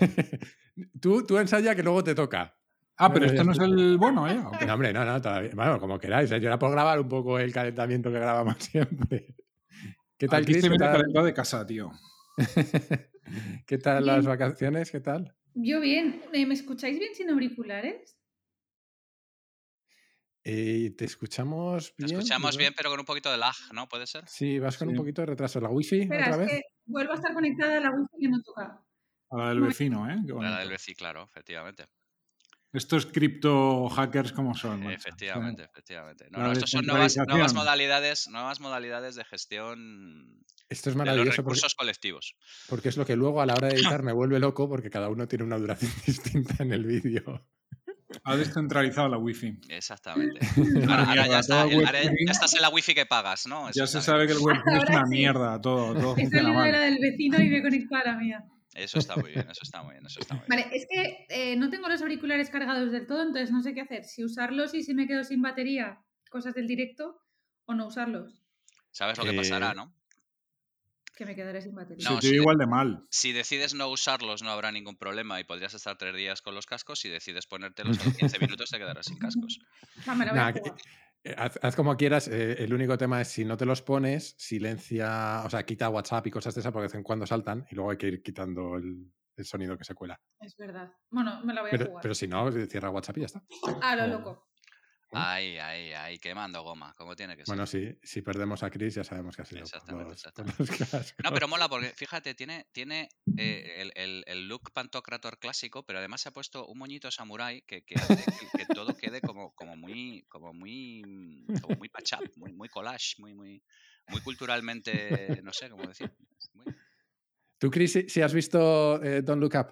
tú, tú ensaya que luego te toca. Ah, pero esto no es el bueno, ¿eh? No, hombre, no, no, todavía. Bueno, como queráis. ¿eh? Yo era por grabar un poco el calentamiento que grabamos siempre. ¿Qué tal, Aquí Chris? estoy ¿Qué tal? calentado de casa, tío. ¿Qué tal Bien. las vacaciones? ¿Qué tal? Yo bien. Eh, ¿Me escucháis bien sin auriculares? Eh, ¿Te escuchamos Te bien? escuchamos ¿verdad? bien, pero con un poquito de lag, ¿no? ¿Puede ser? Sí, vas con un poquito de retraso. ¿La wifi Espera, otra es vez? que vuelvo a estar conectada a la wifi que no toca. A la del vecino, ¿eh? Qué La bonito. del BC, claro, efectivamente. Estos cripto hackers como son. macho. Efectivamente, efectivamente. No, La no, estos son nuevas, nuevas modalidades, nuevas modalidades de gestión Esto es de los maravilloso porque, recursos colectivos. porque es lo que luego a la hora de editar me vuelve loco porque cada uno tiene una duración distinta en el vídeo. Ha descentralizado la wifi. Exactamente. Ahora, ahora ya, está, el ahora ya estás en la wifi que pagas, ¿no? Eso Ya se sabe que el web es una sí. mierda, todo, todo He salido de la del vecino y me he conectado a la mía. Eso está muy bien, eso está muy bien, eso está muy bien. Vale, es que eh, no tengo los auriculares cargados del todo, entonces no sé qué hacer. Si usarlos y si me quedo sin batería, cosas del directo, o no usarlos, ¿Sabes lo que pasará, Eh, no? que me quedaré sin batería. Se No, te sí. oye igual de mal. Si decides no usarlos no habrá ningún problema y podrías estar tres días con los cascos. Si decides ponértelos a los 15 minutos te quedarás sin cascos. Ah, me la voy a Nah, que- jugar. Haz, haz como quieras. eh, el único tema es si no te los pones, silencia, o sea, quita WhatsApp y cosas de esas porque de vez en cuando saltan y luego hay que ir quitando el, el sonido que se cuela. Es verdad. Bueno, me la voy a Pero, jugar. pero si no, eh, cierra WhatsApp y ya está. A lo o- loco. Ahí, ahí, ahí, quemando goma, como tiene que ser. Bueno, sí, si perdemos a Chris ya sabemos que ha sido por Exactamente, los, exactamente. los. No, pero mola porque, fíjate, tiene, tiene eh, el, el- el look Pantocrator clásico, pero además se ha puesto un moñito samurai que, que hace que, que todo quede como, como muy, como muy, mm, como muy pachap, muy, muy collage, muy, muy, muy culturalmente, no sé cómo decir. muy- ¿Tú, Chris, si, si has visto eh, Don't Look Up?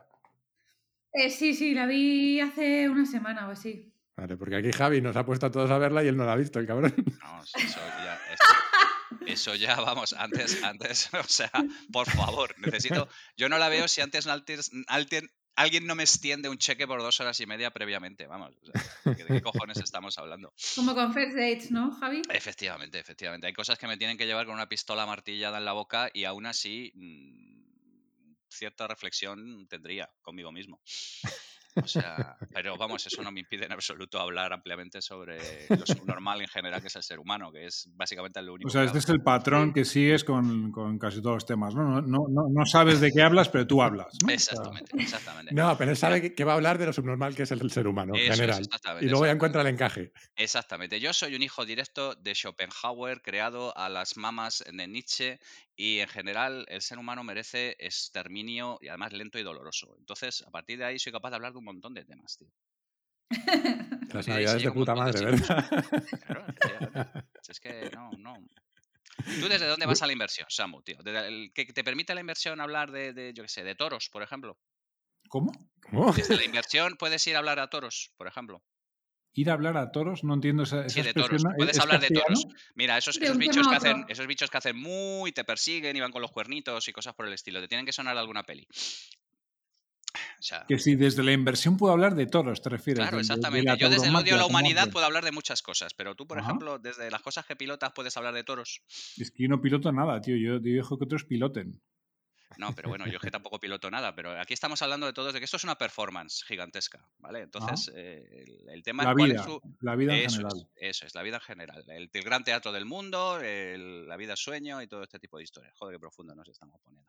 Eh, sí, sí, la vi hace una semana o así. Vale, porque aquí Javi nos ha puesto a todos a verla y él no la ha visto, el cabrón. No, eso ya, eso, eso ya, vamos, antes, antes, o sea, por favor, necesito, yo no la veo si antes, antes alguien, alguien no me extiende un cheque por dos horas y media previamente, vamos, o sea, ¿de qué cojones estamos hablando? Como con First Dates, ¿no, Javi? Efectivamente, efectivamente. Hay cosas que me tienen que llevar con una pistola martillada en la boca y aún así mm, cierta reflexión tendría conmigo mismo. O sea, pero vamos, eso no me impide en absoluto hablar ampliamente sobre lo subnormal en general que es el ser humano, que es básicamente lo único O sea, que este es el patrón que sigues con, con casi todos los temas, ¿no? No, no, no- no sabes de qué hablas, pero tú hablas, ¿no? Exactamente, exactamente. No, pero él sabe que, que va a hablar de lo subnormal que es el, ser humano en es, general. exactamente, y luego ya encuentra el encaje. Exactamente. Yo soy un hijo directo de Schopenhauer, creado a las mamas de Nietzsche, y en general el ser humano merece exterminio y además lento y doloroso. Entonces, a partir de ahí soy capaz de hablar de un montón de temas, tío. Las navidades de puta de madre, sitios. ¿verdad? Claro, es que no, no. ¿Tú desde dónde vas a la inversión, Samu, tío? ¿Desde el- ¿Que te permite la inversión hablar de, de, yo qué sé, de toros, por ejemplo? ¿Cómo? ¿Cómo? Desde la inversión puedes ir a hablar a toros, por ejemplo. Ir a hablar a toros, no entiendo esa, esa Sí, de expresión, toros. ¿es- Puedes es hablar de toros. Mira, esos, esos bichos que hacen, esos bichos que hacen muy, te persiguen y van con los cuernitos y cosas por el estilo. Te tienen que sonar alguna peli. O sea, Que si desde la inversión puedo hablar de toros, te refieres. claro, de- de- de exactamente. Yo desde el odio a la humanidad puedo hablar de muchas cosas, pero tú, por Ajá. ejemplo, desde las cosas que pilotas puedes hablar de toros. Es que yo no piloto nada, tío. Yo, yo dejo que otros piloten. No, pero bueno, yo es que tampoco piloto nada, pero aquí estamos hablando de todo, de que esto es una performance gigantesca, ¿vale? Entonces, eh, el, el tema La cuál vida, es su... la vida en Eso general. es, eso es, la vida en general. El, el gran teatro del mundo, el- la vida sueño y todo este tipo de historias. Joder, qué profundo nos estamos poniendo.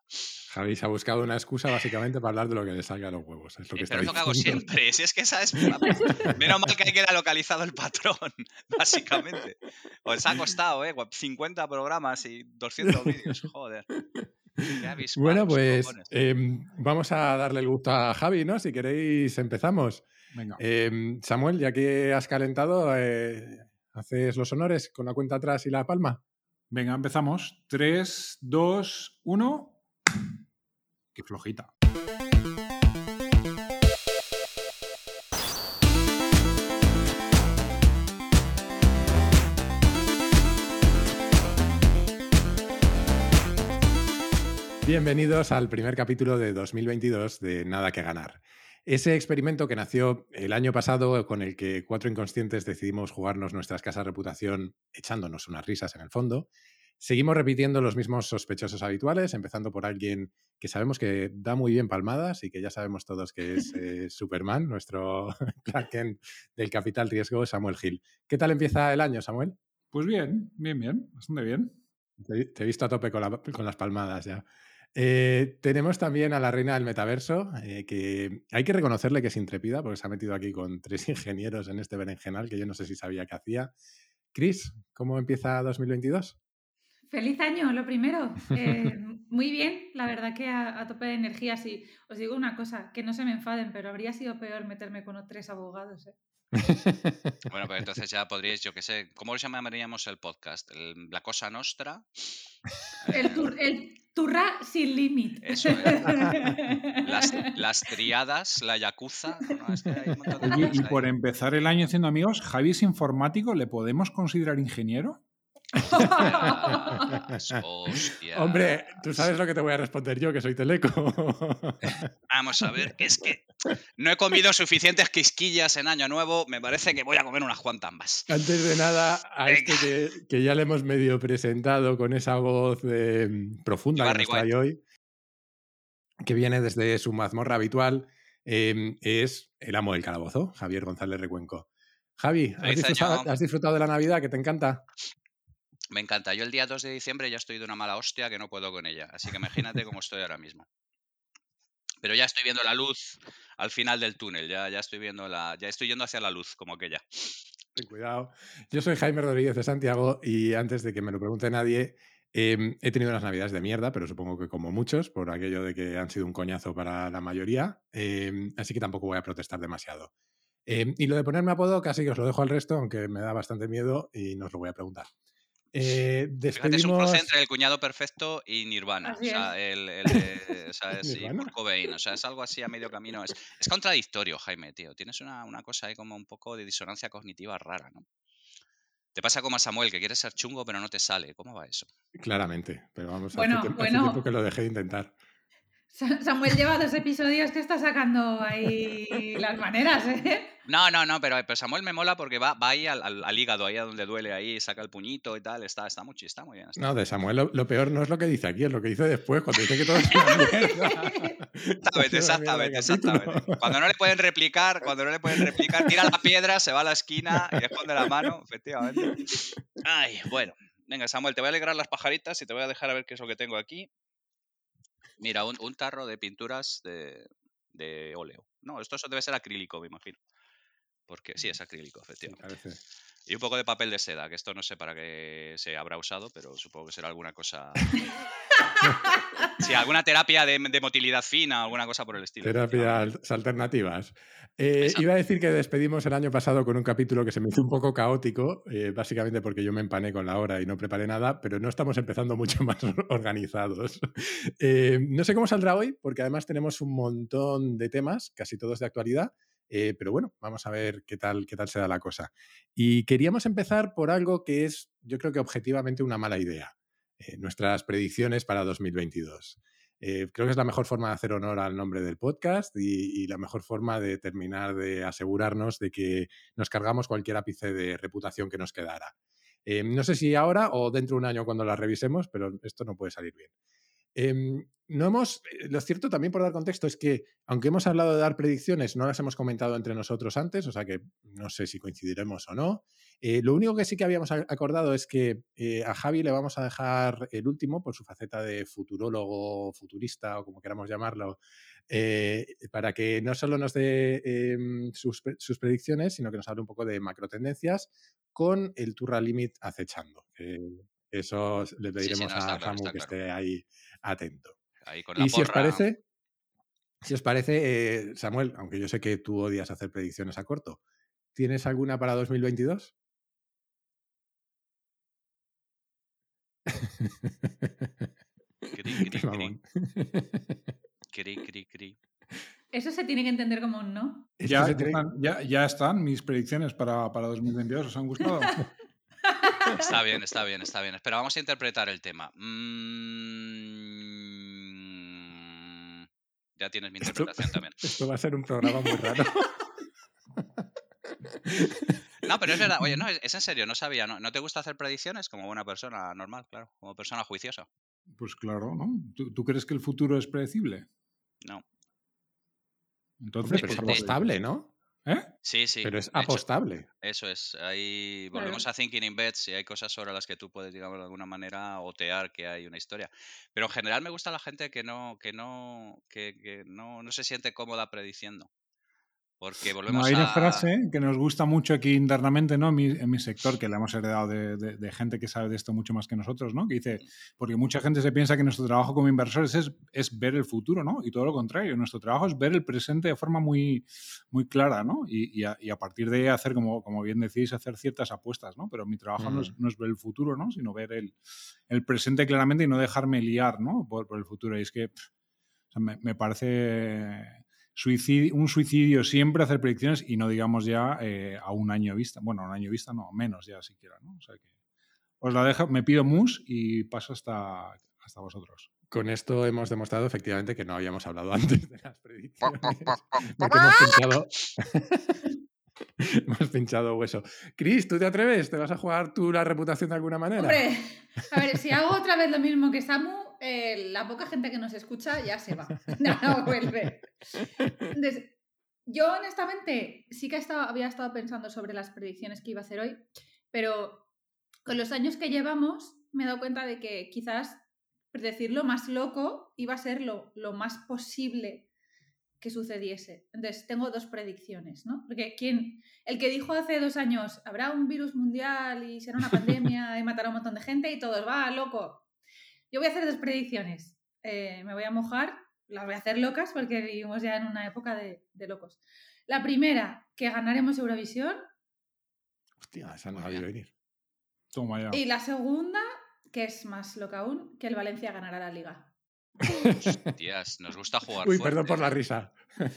Javi se ha buscado una excusa básicamente para hablar de lo que le salga a los huevos. Es lo que Eh, está pero es lo que hago siempre. Si es que esa es. Menos mal que ahí queda localizado el patrón, básicamente. Os ha costado, ¿eh? 50 programas y 200 vídeos. Joder. Bueno, pues em, vamos a darle el gusto a Javi, ¿no? Si queréis, empezamos. Venga. Em, Samuel, ya que has calentado, eh, ¿haces los honores con la cuenta atrás y la palma? Venga, empezamos. 3, 2, 1. Qué flojita. Bienvenidos al primer capítulo de 2022 de Nada que Ganar. Ese experimento que nació el año pasado con el que cuatro inconscientes decidimos jugarnos nuestra escasa reputación echándonos unas risas en el fondo Seguimos repitiendo los mismos sospechosos habituales, empezando por alguien que sabemos que da muy bien palmadas y que ya sabemos todos que es eh, Superman, nuestro Clark Kent del Capital Riesgo, Samuel Gil. ¿Qué tal empieza el año, Samuel? Pues bien, bien, bien, bastante bien. Te, te he visto a tope con, la- con las palmadas ya. Eh, tenemos también a la reina del metaverso, eh, que hay que reconocerle que es intrépida, porque se ha metido aquí con tres ingenieros en este berenjenal que yo no sé si sabía que hacía. Chris, ¿cómo empieza 2022? Feliz año, lo primero. Eh, muy bien, la verdad que a, a tope de energía. Sí, os digo una cosa, que no se me enfaden, pero habría sido peor meterme con tres abogados. ¿eh? Bueno, pues entonces ya podríais, yo qué sé, ¿cómo llamaríamos el podcast? El- la cosa nostra. El, Eh, tur- el turra sin límite. Eso es. las, las triadas, la yakuza. no, es que hay un montón de Oye, cosas y ahí. por empezar el año haciendo amigos, Javi es informático, ¿le podemos considerar ingeniero? Hostia. Hombre, tú sabes lo que te voy a responder yo, que soy teleco. Vamos a ver, que es que no he comido suficientes quisquillas en Año Nuevo, me parece que voy a comer unas cuantas más. Antes de nada, a este que, que ya le hemos medio presentado con esa voz eh, profunda que nos trae hoy, que viene desde su mazmorra habitual, eh, es el amo del calabozo, Javier González Recuenco. Javi, ¿has disfrutado, has disfrutado de la Navidad que te encanta? Me encanta. Yo el día 2 de diciembre ya estoy de una mala hostia que no puedo con ella. Así que imagínate cómo estoy ahora mismo. Pero ya estoy viendo la luz al final del túnel. Ya, ya estoy viendo la. Ya estoy yendo hacia la luz, como aquella. Ten cuidado. Yo soy Jaime Rodríguez de Santiago y antes de que me lo pregunte nadie, eh, he tenido unas navidades de mierda, pero supongo que como muchos, por aquello de que han sido un coñazo para la mayoría, eh, así que tampoco voy a protestar demasiado. Eh, y lo de ponerme apodo casi que os lo dejo al resto, aunque me da bastante miedo y no os lo voy a preguntar. Eh, Fíjate, es un cruce entre el cuñado perfecto y Nirvana. O sea, el, el de- o sea, es- y ¿Nirvana? Kurt Cobain, o sea, es algo así a medio camino. Es, es contradictorio, Jaime, tío. Tienes una, una cosa ahí como un poco de disonancia cognitiva rara, ¿no? Te pasa como a Samuel, que quiere ser chungo pero no te sale. ¿Cómo va eso? Claramente, pero vamos, Bueno, hace, tiemp- hace bueno. tiempo que lo dejé de intentar. Sa- Samuel lleva dos episodios que está sacando ahí las maneras, ¿eh? No, no, no, pero, pero Samuel me mola porque va, va ahí al, al- al hígado, ahí a donde duele, ahí saca el puñito y tal. Está, está muy, está muy bien. está No, de Samuel lo, lo peor no es lo que dice aquí, es lo que dice después, cuando dice que todo es una mierda. Exactamente, exactamente, exactamente. Cuando no le pueden replicar, cuando no le pueden replicar, tira la piedra, se va a la esquina y esconde la mano, efectivamente. Ay, bueno. Venga, Samuel, te voy a alegrar las pajaritas y te voy a dejar a ver qué es lo que tengo aquí. Mira, un, un tarro de pinturas de, de óleo. No, esto debe ser acrílico, me imagino. Porque sí, es acrílico, Sí, efectivamente. parece. Y un poco de papel de seda, que esto no sé para qué se habrá usado, pero supongo que será alguna cosa. Sí, alguna terapia de, de motilidad fina, alguna cosa por el estilo. Terapias alternativas. Eh, iba a decir que despedimos el año pasado con un capítulo que se me hizo un poco caótico, eh, básicamente porque yo me empané con la hora y no preparé nada, pero no estamos empezando mucho más organizados. Eh, no sé cómo saldrá hoy, porque además tenemos un montón de temas, casi todos de actualidad, eh, pero bueno, vamos a ver qué tal, qué tal se da la cosa. Y queríamos empezar por algo que es, yo creo que objetivamente una mala idea, eh, nuestras predicciones para 2022. Eh, creo que es la mejor forma de hacer honor al nombre del podcast y, la mejor forma de terminar de asegurarnos de que nos cargamos cualquier ápice de reputación que nos quedara. No sé si ahora o dentro de un año cuando la revisemos, pero esto no puede salir bien. Em, no hemos, eh, lo cierto también por dar contexto es que, aunque hemos hablado de dar predicciones, no las hemos comentado entre nosotros antes, o sea que no sé si coincidiremos o no. Eh, lo único que sí que habíamos acordado es que eh, a Javi le vamos a dejar el último por su faceta de futurólogo, futurista o como queramos llamarlo, eh, para que no solo nos dé em, sus, pre- sus predicciones, sino que nos hable un poco de macrotendencias con el Turra Limit acechando. eso le Sí, sí, pediremos no, a claro, que claro. esté ahí atento. Ahí con la Y si os parece, si os parece, eh, Samuel, aunque yo sé que tú odias hacer predicciones a corto, ¿tienes alguna para 2022? Cri, cri, cri, mamón. cri, cri, cri. Eso se tiene que entender como un no. Ya, están, ya- ya están mis predicciones para, para 2022. ¿Os han gustado? Está bien, está bien, está bien. Espera, vamos a interpretar el tema. Mm, Ya tienes mi Esto- interpretación también. Esto va a ser un programa muy raro. No, pero es verdad. Oye, no, es, es en serio, no sabía. ¿no? ¿No te gusta hacer predicciones como buena persona normal, claro? Como persona juiciosa. Pues claro, ¿no? ¿Tú, tú crees que el futuro es predecible? No. Entonces, Hombre, pero es ¿por qué? apostable, ¿no? ¿Eh? Sí, sí. Pero es hecho, apostable. Eso es. Ahí Claro. volvemos a Thinking in Bets y hay cosas sobre las que tú puedes, digamos, de alguna manera otear que hay una historia. Pero en general me gusta la gente que no, que no, que, que no, no se siente cómoda prediciendo. Porque No, volvemos hay una frase que nos gusta mucho aquí internamente, ¿no? En mi, en mi sector, que la hemos heredado de, de- de gente que sabe de esto mucho más que nosotros, ¿no? Que dice, porque mucha gente se piensa que nuestro trabajo como inversores es, es ver el futuro, ¿no? Y todo lo contrario, nuestro trabajo es ver el presente de forma muy, muy clara, ¿no? Y, y a, y a partir de ahí hacer, como, como bien decís, hacer ciertas apuestas, ¿no? Pero mi trabajo no, es, no es ver el futuro, ¿no? Sino ver el, el presente claramente y no dejarme liar, ¿no? Por, por el futuro. Y es que pff, o sea, me, me parece suicidio, un suicidio siempre hacer predicciones y no digamos ya eh, a un año vista. Bueno, a un año vista no, menos ya siquiera, ¿no? O sea que os la dejo, me pido mus y paso hasta, hasta vosotros. Con esto hemos demostrado efectivamente que no habíamos hablado antes de las predicciones. Porque hemos pinchado, hemos pinchado hueso. Cris, ¿tú te atreves? ¿Te vas a jugar tú la reputación de alguna manera? Hombre, a ver, si hago otra vez lo mismo que Samu, eh, la poca gente que nos escucha ya se va. No vuelve. Entonces, yo honestamente sí que estado- había estado pensando sobre las predicciones que iba a hacer hoy, pero con los años que llevamos me he dado cuenta de que quizás predecir lo más loco iba a ser lo, lo más posible que sucediese. Entonces, tengo dos predicciones, ¿no? Porque quien, el que dijo hace dos años, habrá un virus mundial y será una pandemia y matará a un montón de gente y todos, va, loco. Yo voy a hacer dos predicciones. Eh, me voy a mojar, las voy a hacer locas porque vivimos ya en una época de, de locos. La primera, que ganaremos Eurovisión. Hostia, esa no la vi venir. Toma ya. Y la segunda, que es más loca aún, que el Valencia ganará la liga. Tías, nos gusta jugar. Uy, fuerte, perdón por la ¿eh? risa.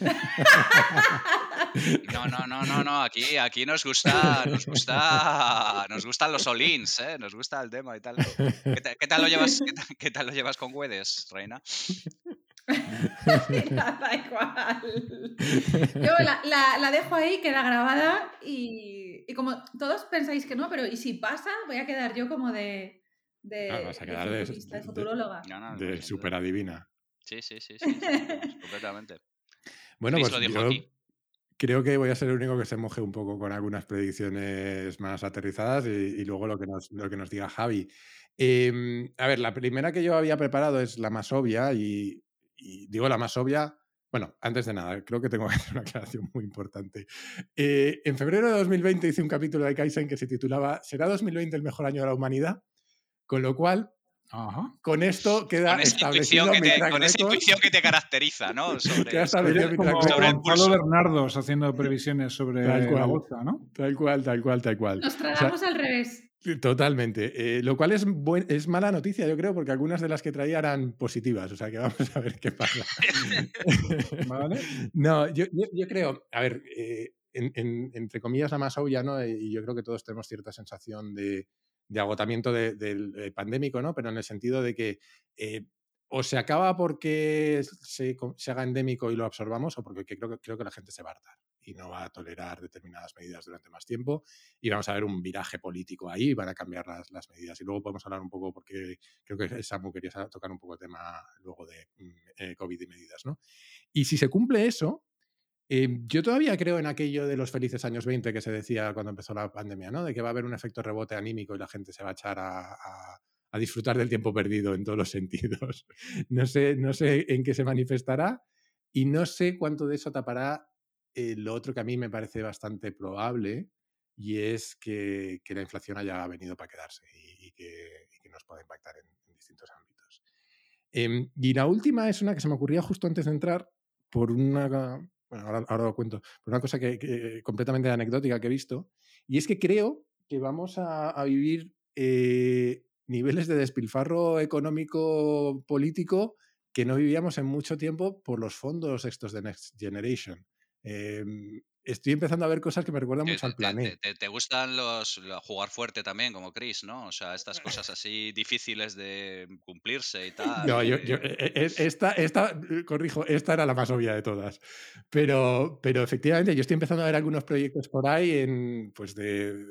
No, no, no, no, no. Aquí, aquí nos gusta, nos gusta, nos gustan los olins, ¿eh? Nos gusta el tema y tal. ¿Qué, ta- qué tal lo llevas? Qué, ta- qué tal lo llevas con Güedes, Reina? Mira, da igual. Yo la, la- la dejo ahí, queda grabada y, y como todos pensáis que no, pero ¿y si pasa? Voy a quedar yo como de, de, Ah, vas a de quedar de- futurista, de de- futuróloga. No, no, no, De sin super duda. adivina. Sí, sí, sí, sí, sí, vamos, completamente. Bueno, Chris pues yo aquí. creo que voy a ser el único que se moje un poco con algunas predicciones más aterrizadas y, y luego lo que nos, lo que nos diga Javi. Em, a ver, la primera que yo había preparado es la más obvia y, y digo la más obvia. Bueno, antes de nada, creo que tengo que hacer una aclaración muy importante. Eh, en febrero de 2020 hice un capítulo de Kaizen que se titulaba ¿Será 2020 el mejor año de la humanidad? Con lo cual, Ajá. con esto queda Con esa, establecido intuición que mi te, track con esa intuición que te caracteriza, ¿no? Sobre, Eres mi track como sobre el pulso. Bernardos haciendo previsiones sobre Tal la cual. bolsa, ¿no? Tal cual, tal cual, tal cual. Nos O sea, tragamos al revés. Totalmente. Eh, lo cual es, buen- es mala noticia, yo creo, porque algunas de las que traía eran positivas. O sea que vamos a ver qué pasa. ¿Vale? no, yo, yo- yo creo, a ver, eh, en- en- entre comillas la más obvia, ¿no? Y yo creo que todos tenemos cierta sensación de, de agotamiento de- del eh, pandémico, ¿no? Pero en el sentido de que eh, o se acaba porque se, se haga endémico y lo absorbamos, o porque creo, creo que la gente se va a hartar y no va a tolerar determinadas medidas durante más tiempo y vamos a ver un viraje político ahí y van a cambiar las, las medidas. Y luego podemos hablar un poco, porque creo que Samu quería tocar un poco el tema luego de mm, eh, COVID y medidas, ¿no? Y si se cumple eso, eh, yo todavía creo en aquello de los felices años 20 que se decía cuando empezó la pandemia, ¿no? De que va a haber un efecto rebote anímico y la gente se va a echar a, a- a disfrutar del tiempo perdido en todos los sentidos. No sé, no sé en qué se manifestará y no sé cuánto de eso tapará eh, lo otro que a mí me parece bastante probable y es que, que la inflación haya venido para quedarse y, y que, y que nos pueda impactar en, en distintos ámbitos. Em, y la última es una que se me ocurría justo antes de entrar por una, ahora, lo cuento, por una cosa que, completamente anecdótica que he visto, y es que creo que vamos a, a vivir eh, niveles de despilfarro económico político que no vivíamos en mucho tiempo por los fondos estos de Next Generation. Em, estoy empezando a ver cosas que me recuerdan mucho al planeta. Te, gustan los, jugar fuerte también, como Chris, ¿no? O sea, estas cosas así difíciles de cumplirse y tal. No, yo, e, e, esta, esta, corrijo, esta era la más obvia de todas. Pero, pero efectivamente, yo estoy empezando a ver algunos proyectos por ahí en, pues de,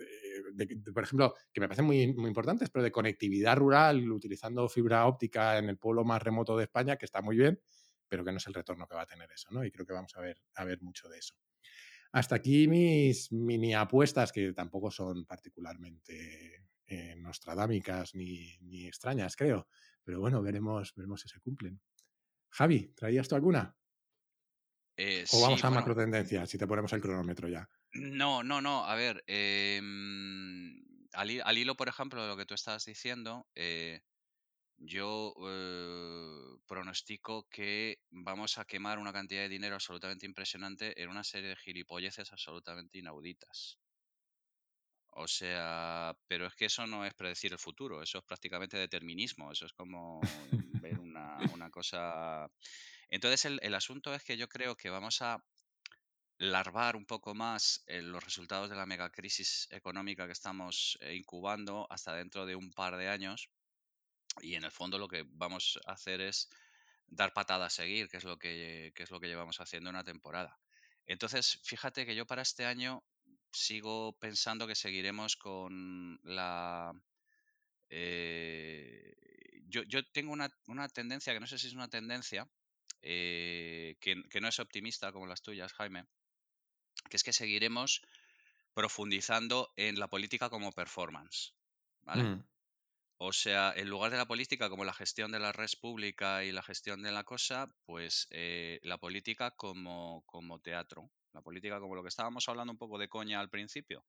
por ejemplo, que me parecen muy, muy importantes, pero de conectividad rural, utilizando fibra óptica en el pueblo más remoto de España, que está muy bien, pero que no es el retorno que va a tener eso, ¿no? Y creo que vamos a ver, a ver mucho de eso. Hasta aquí mis mini apuestas, que tampoco son particularmente eh, nostradámicas ni, ni, extrañas, creo. Pero bueno, veremos, veremos si se cumplen. Javi, ¿traías tú alguna? Eh, ¿O vamos a macro tendencias si te ponemos el cronómetro ya? No, no, no. A ver, em, al, hilo, por ejemplo, de lo que tú estabas diciendo, eh, yo eh, pronostico que vamos a quemar una cantidad de dinero absolutamente impresionante en una serie de gilipolleces absolutamente inauditas. O sea, pero es que eso no es predecir el futuro, eso es prácticamente determinismo, eso es como ver una, cosa... Entonces el, el, asunto es que yo creo que vamos a larvar un poco más eh, los resultados de la megacrisis económica que estamos eh, incubando hasta dentro de un par de años y en el fondo lo que vamos a hacer es dar patada a seguir, que es lo que, es lo que llevamos haciendo en una temporada. Entonces, fíjate que yo para este año sigo pensando que seguiremos con la... Eh, yo, tengo una, tendencia, que no sé si es una tendencia, eh, que, no es optimista como las tuyas, Jaime, que es que seguiremos profundizando en la política como performance. ¿Vale? Mm. O sea, en lugar de la política como la gestión de la red pública y la gestión de la cosa, pues eh, la política como, como teatro. La política como lo que estábamos hablando un poco de coña al principio.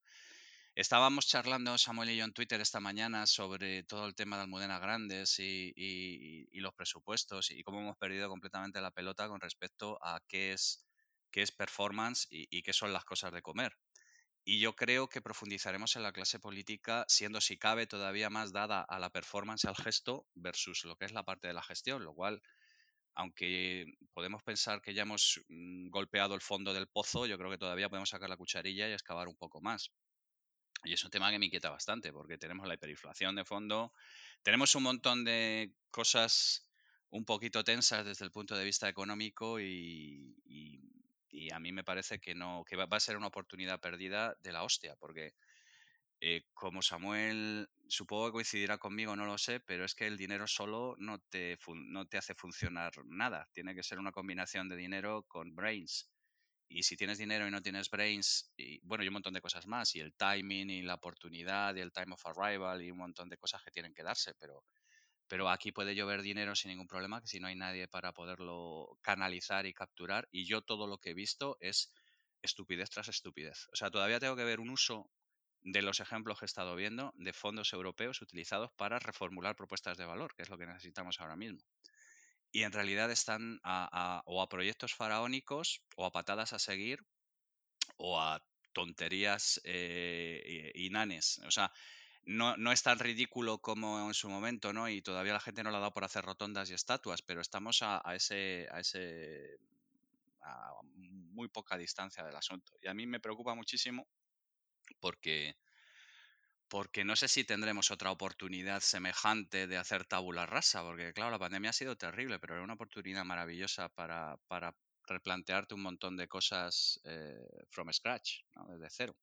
Estábamos charlando Samuel y yo en Twitter esta mañana sobre todo el tema de Almudena Grandes y, los presupuestos y cómo hemos perdido completamente la pelota con respecto a qué es, qué es performance y qué son las cosas de comer. Y yo creo que profundizaremos en la clase política, siendo si cabe todavía más dada a la performance, al gesto, versus lo que es la parte de la gestión, lo cual, aunque podemos pensar que ya hemos mm, golpeado el fondo del pozo, yo creo que todavía podemos sacar la cucharilla y excavar un poco más. Y es un tema que me inquieta bastante, porque tenemos la hiperinflación de fondo, tenemos un montón de cosas un poquito tensas desde el punto de vista económico y y a mí me parece que no que va, a ser una oportunidad perdida de la hostia, porque eh, como Samuel supongo que coincidirá conmigo, no lo sé, pero es que el dinero solo no te, no te hace funcionar nada. Tiene que ser una combinación de dinero con brains. Y si tienes dinero y no tienes brains, y bueno, y un montón de cosas más, y el timing, y la oportunidad, y el time of arrival, y un montón de cosas que tienen que darse, pero pero aquí puede llover dinero sin ningún problema, que si no hay nadie para poderlo canalizar y capturar. Y yo todo lo que he visto es estupidez tras estupidez. O sea, todavía tengo que ver un uso de los ejemplos que he estado viendo de fondos europeos utilizados para reformular propuestas de valor, que es lo que necesitamos ahora mismo. Y en realidad están o a proyectos faraónicos o a patadas a seguir o a tonterías eh, inanes. O sea, no, no, es tan ridículo como en su momento, ¿no? Y todavía la gente no lo ha dado por hacer rotondas y estatuas, pero estamos a, ese, a ese a muy poca distancia del asunto. Y a mí me preocupa muchísimo porque, porque no sé si tendremos otra oportunidad semejante de hacer tabula rasa, porque claro, la pandemia ha sido terrible, pero era una oportunidad maravillosa para, para replantearte un montón de cosas eh, from scratch, ¿no? desde cero.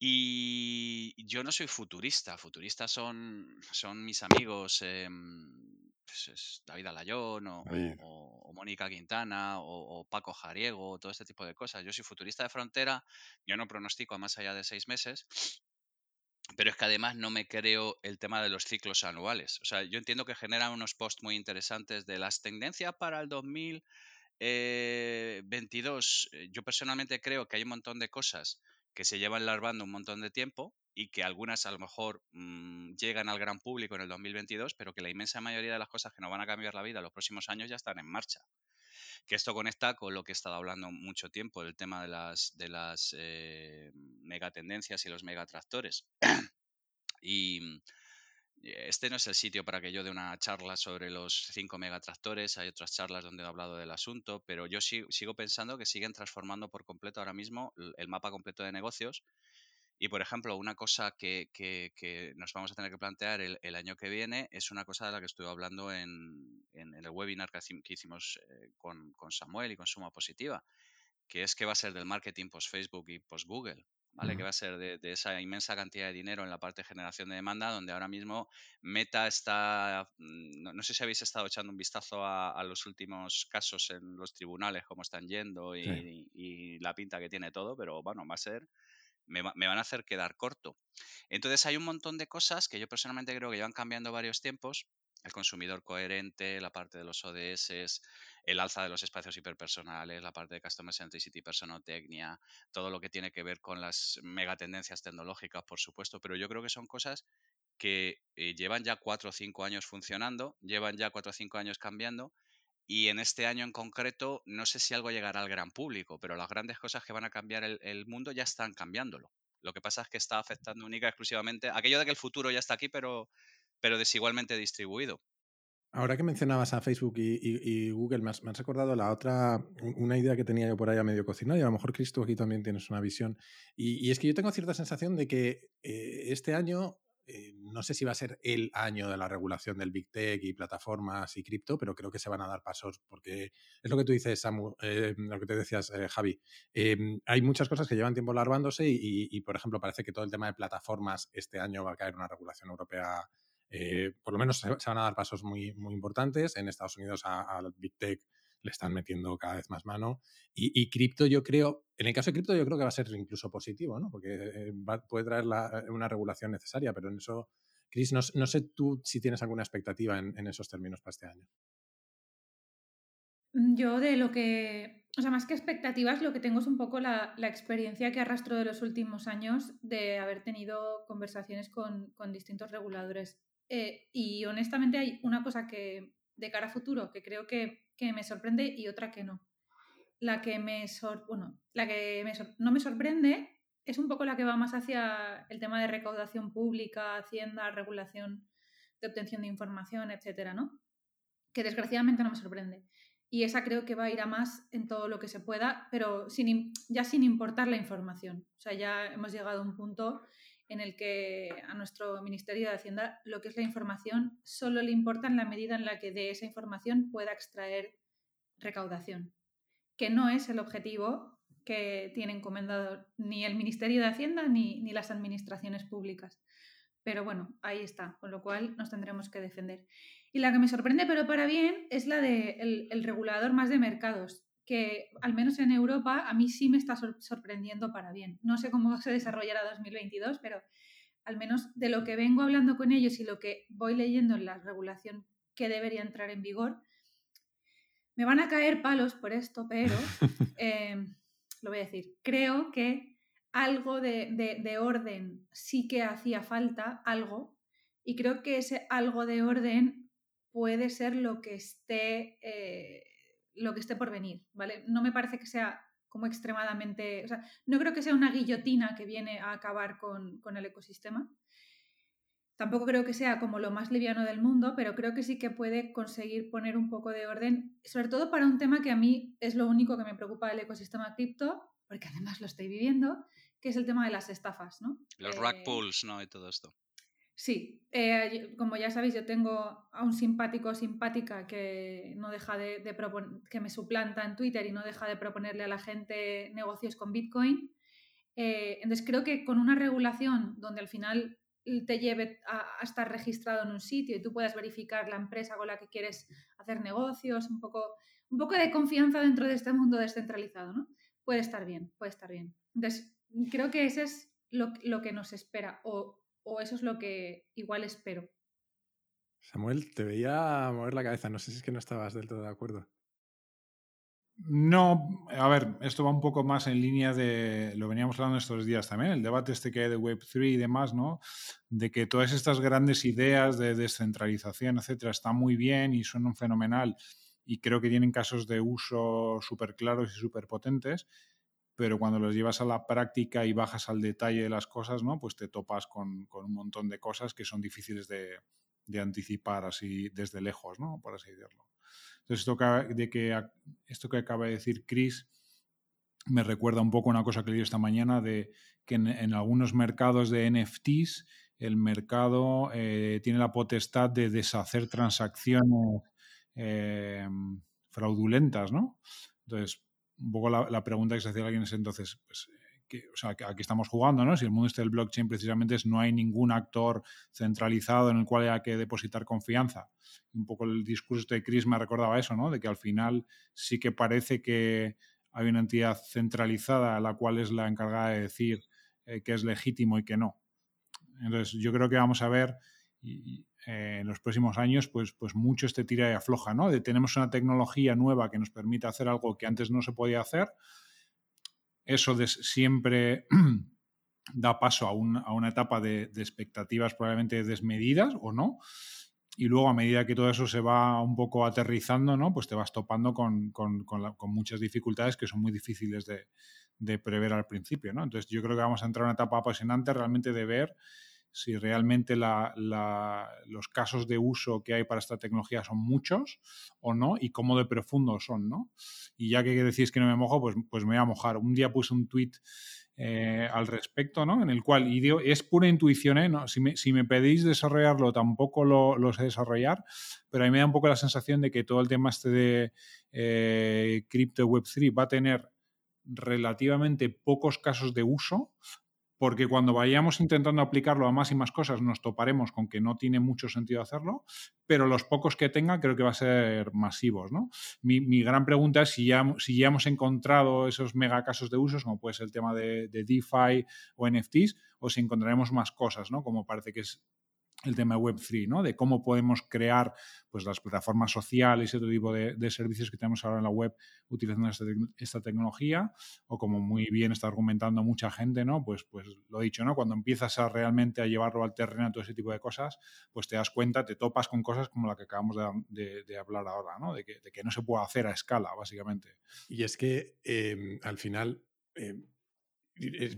Y yo no soy futurista, futuristas son, son mis amigos em, pues David Alayón o, Mónica Quintana o, Paco Jariego, todo este tipo de cosas. Yo soy futurista de frontera, yo no pronostico a más allá de seis meses, pero es que además no me creo el tema de los ciclos anuales. O sea, yo entiendo que generan unos posts muy interesantes de las tendencias para el 2022. Eh, yo personalmente creo que hay un montón de cosas que se llevan larvando un montón de tiempo y que algunas a lo mejor mm, llegan al gran público en el 2022, pero que la inmensa mayoría de las cosas que nos van a cambiar la vida los próximos años ya están en marcha. Que esto conecta con lo que he estado hablando mucho tiempo, el tema de las, de las eh, megatendencias y los megatractores. y este no es el sitio para que yo dé una charla sobre los 5 megatractores, hay otras charlas donde he hablado del asunto, pero yo sigo pensando que siguen transformando por completo ahora mismo el mapa completo de negocios. Y, por ejemplo, una cosa que, nos vamos a tener que plantear el, año que viene es una cosa de la que estuve hablando en, el webinar que, hicimos eh, con, con, Samuel y con Suma Positiva, que es que va a ser del marketing post-Facebook y post-Google. ¿Vale? Que va a ser de, esa inmensa cantidad de dinero en la parte de generación de demanda, donde ahora mismo Meta está, mm, no, sé si habéis estado echando un vistazo a, los últimos casos en los tribunales, cómo están yendo y, la pinta que tiene todo, pero bueno, va a ser, me, me, van a hacer quedar corto. Entonces hay un montón de cosas que yo personalmente creo que llevan cambiando varios tiempos el consumidor coherente, la parte de los ODS, el alza de los espacios hiperpersonales, la parte de Customer Centricity, personotecnia, todo lo que tiene que ver con las megatendencias tecnológicas, por supuesto, pero yo creo que son cosas que eh, llevan ya cuatro o cinco años funcionando, llevan ya cuatro o cinco años cambiando y en este año en concreto no sé si algo llegará al gran público, pero las grandes cosas que van a cambiar el, mundo ya están cambiándolo. Lo que pasa es que está afectando única y exclusivamente aquello de que el futuro ya está aquí, pero desigualmente distribuido. Ahora que mencionabas a Facebook y, Google, me has, recordado la otra, una idea que tenía yo por ahí medio cocinar y a lo mejor Cristo aquí también tienes una visión. Y, es que yo tengo cierta sensación de que eh, este año, eh, no sé si va a ser el año de la regulación del Big Tech y plataformas y cripto, pero creo que se van a dar pasos porque es lo que tú dices, Samu, eh, lo que te decías, Javi. hay muchas cosas que llevan tiempo larvándose y, por ejemplo, parece que todo el tema de plataformas este año va a caer una regulación europea eh, por lo menos se, van a dar pasos muy, muy importantes. En Estados Unidos al Big Tech le están metiendo cada vez más mano. Y, cripto, yo creo, en el caso de cripto, yo creo que va a ser incluso positivo, ¿no? Porque eh, puede traer una regulación necesaria, pero en eso, Chris, no, sé tú si tienes alguna expectativa en, esos términos para este año. Mm, yo de lo que, o sea, más que expectativas, lo que tengo es un poco la, experiencia que arrastro de los últimos años de haber tenido conversaciones con, con distintos reguladores eh, y honestamente hay una cosa que de cara a futuro que creo que, me sorprende y otra que no. La que, me bueno, la que no me sorprende es un poco la que va más hacia el tema de recaudación pública, hacienda, regulación de obtención de información, etcétera, ¿no? Que desgraciadamente no me sorprende. Y esa creo que va a ir a más en todo lo que se pueda, pero sin, ya sin importar la información. O sea, ya hemos llegado a un punto en el que a nuestro Ministerio de Hacienda lo que es la información solo le importa en la medida en la que de esa información pueda extraer recaudación, que no es el objetivo que tiene encomendado ni el Ministerio de Hacienda ni, las administraciones públicas. Pero bueno, ahí está, con lo cual nos tendremos que defender. Y la que me sorprende, pero para bien, es la del de el regulador más de mercados, que al menos en Europa a mí sí me está sorprendiendo para bien. No sé cómo se desarrollará 2022, pero al menos de lo que vengo hablando con ellos y lo que voy leyendo en la regulación que debería entrar en vigor, me van a caer palos por esto, pero em, lo voy a decir, creo que algo de, orden sí que hacía falta, algo, y creo que ese algo de orden puede ser lo que esté eh, lo que esté por venir, ¿vale? No me parece que sea como extremadamente, o sea, no creo que sea una guillotina que viene a acabar con, el ecosistema. Tampoco creo que sea como lo más liviano del mundo, pero creo que sí que puede conseguir poner un poco de orden, sobre todo para un tema que a mí es lo único que me preocupa del ecosistema cripto, porque además lo estoy viviendo, que es el tema de las estafas, ¿no? Los eh, pools, ¿no? Y todo esto. Sí, eh, como ya sabéis, yo tengo a un simpático o simpática que no deja de, que me suplanta en Twitter y no deja de proponerle a la gente negocios con Bitcoin. Eh, entonces creo que con una regulación donde al final te lleve a, estar registrado en un sitio y tú puedas verificar la empresa con la que quieres hacer negocios, un poco, un poco de confianza dentro de este mundo descentralizado, ¿no? Puede estar bien, puede estar bien. Entonces, creo que ese es lo, lo que nos espera. O, o eso es lo que igual espero. Samuel, te veía mover la cabeza, no sé si es que no estabas del todo de acuerdo. No, a ver, esto va un poco más en línea de, lo veníamos hablando estos días también, el debate este que hay de Web3 y demás, ¿no? De que todas estas grandes ideas de descentralización, etcétera, están muy bien y son un fenomenal y creo que tienen casos de uso súper claros y súper potentes, pero cuando los llevas a la práctica y bajas al detalle de las cosas, ¿no? Pues te topas con, un montón de cosas que son difíciles de, anticipar así desde lejos, ¿no? Por así decirlo. Entonces, esto que, de que, esto que acaba de decir Chris me recuerda un poco una cosa que leí esta mañana de que en, en algunos mercados de NFTs el mercado eh, tiene la potestad de deshacer transacciones eh, fraudulentas, ¿no? Entonces, un poco la, pregunta que se hacía alguien es entonces, pues, que, o sea, aquí estamos jugando, ¿no? Si el mundo este del blockchain precisamente es no hay ningún actor centralizado en el cual haya que depositar confianza. Un poco el discurso de Chris me recordaba eso, ¿no? De que al final sí que parece que hay una entidad centralizada la cual es la encargada de decir eh, que es legítimo y que no. Entonces, yo creo que vamos a ver eh, en los próximos años, pues, pues mucho este tira y afloja, ¿no? De tenemos una tecnología nueva que nos permite hacer algo que antes no se podía hacer. Eso de, siempre da paso a, un, a una etapa de, de, expectativas probablemente desmedidas o no. Y luego, a medida que todo eso se va un poco aterrizando, ¿no? Pues te vas topando con, con, con, la, con muchas dificultades que son muy difíciles de, de prever al principio, ¿no? Entonces, yo creo que vamos a entrar en una etapa apasionante realmente de ver si realmente los casos de uso que hay para esta tecnología son muchos o no y cómo de profundos son, ¿no? Y ya que decís que no me mojo, pues, pues me voy a mojar. Un día puse un tweet eh, al respecto, ¿no? En el cual, y digo, es pura intuición, ¿eh? No, si, me, si, me, pedís desarrollarlo, tampoco lo, lo, sé desarrollar, pero a mí me da un poco la sensación de que todo el tema este de eh, Crypto Web3 va a tener relativamente pocos casos de uso, porque cuando vayamos intentando aplicarlo a más y más cosas nos toparemos con que no tiene mucho sentido hacerlo, pero los pocos que tenga creo que va a ser masivos. ¿no? Mi, gran pregunta es si ya, si ya hemos encontrado esos mega casos de usos, como puede ser el tema de, de DeFi o NFTs, o si encontraremos más cosas, ¿no? como parece que es el tema Web3, ¿no? De cómo podemos crear pues, las plataformas sociales y otro tipo de, servicios que tenemos ahora en la web utilizando esta, tecnología, o como muy bien está argumentando mucha gente, ¿no? Pues, pues lo he dicho, ¿no? Cuando empiezas a realmente a llevarlo al terreno, todo ese tipo de cosas, pues te das cuenta, te topas con cosas como la que acabamos de, hablar ahora, ¿no? De que, no se puede hacer a escala, básicamente. Y es que eh, al final... Eh,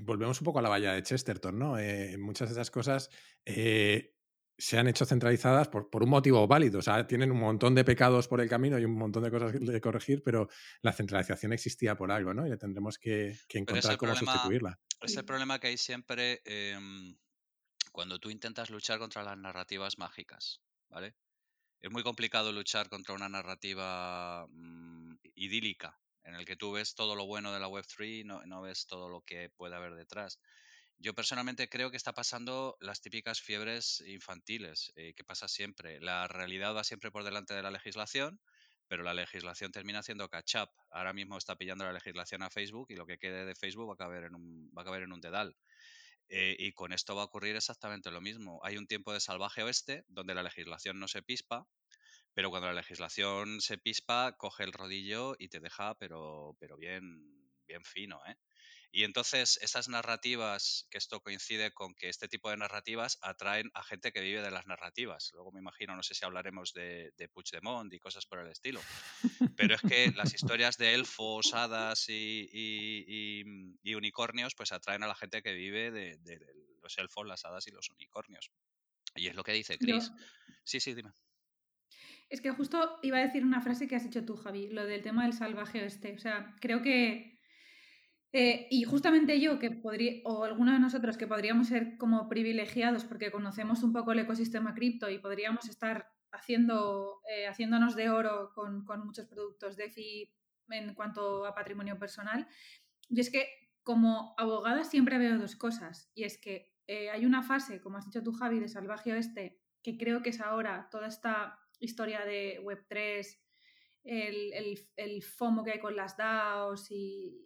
volvemos un poco a la valla de Chesterton, ¿no? Eh, muchas de esas cosas eh, se han hecho centralizadas por, por, un motivo válido. O sea, tienen un montón de pecados por el camino y un montón de cosas de corregir, pero la centralización existía por algo, ¿no? Y tendremos que, que encontrar cómo problema, sustituirla. Es el problema que hay siempre eh, cuando tú intentas luchar contra las narrativas mágicas, ¿vale? Es muy complicado luchar contra una narrativa mmm, idílica, en el que tú ves todo lo bueno de la Web3 y no, no ves todo lo que puede haber detrás. Yo personalmente creo que está pasando las típicas fiebres infantiles, eh, que pasa siempre. La realidad va siempre por delante de la legislación, pero la legislación termina haciendo catch up. Ahora mismo está pillando la legislación a Facebook y lo que quede de Facebook va a caber en un, va a caber en un dedal. Eh, y con esto va a ocurrir exactamente lo mismo. Hay un tiempo de salvaje oeste donde la legislación no se pispa, pero cuando la legislación se pispa, coge el rodillo y te deja, pero, pero bien, bien fino, ¿eh? Y entonces esas narrativas, que esto coincide con que este tipo de narrativas atraen a gente que vive de las narrativas. Luego me imagino, no sé si hablaremos de, de Puigdemont y cosas por el estilo. Pero es que las historias de elfos, hadas y, y, y, y unicornios pues atraen a la gente que vive de, los elfos, las hadas y los unicornios. Y es lo que dice Chris. Sí, sí, dime. Es que justo iba a decir una frase que has dicho tú, Javi, lo del tema del salvaje este. O sea, creo que eh, y justamente yo, que podría, o alguno de nosotros que podríamos ser como privilegiados porque conocemos un poco el ecosistema cripto y podríamos estar haciendo, eh, haciéndonos de oro con, con, muchos productos DeFi en cuanto a patrimonio personal. Y es que como abogada siempre veo dos cosas. Y es que eh, hay una fase, como has dicho tú, Javi, de salvaje oeste, que creo que es ahora toda esta historia de Web3, el, el, el, FOMO que hay con las DAOs y,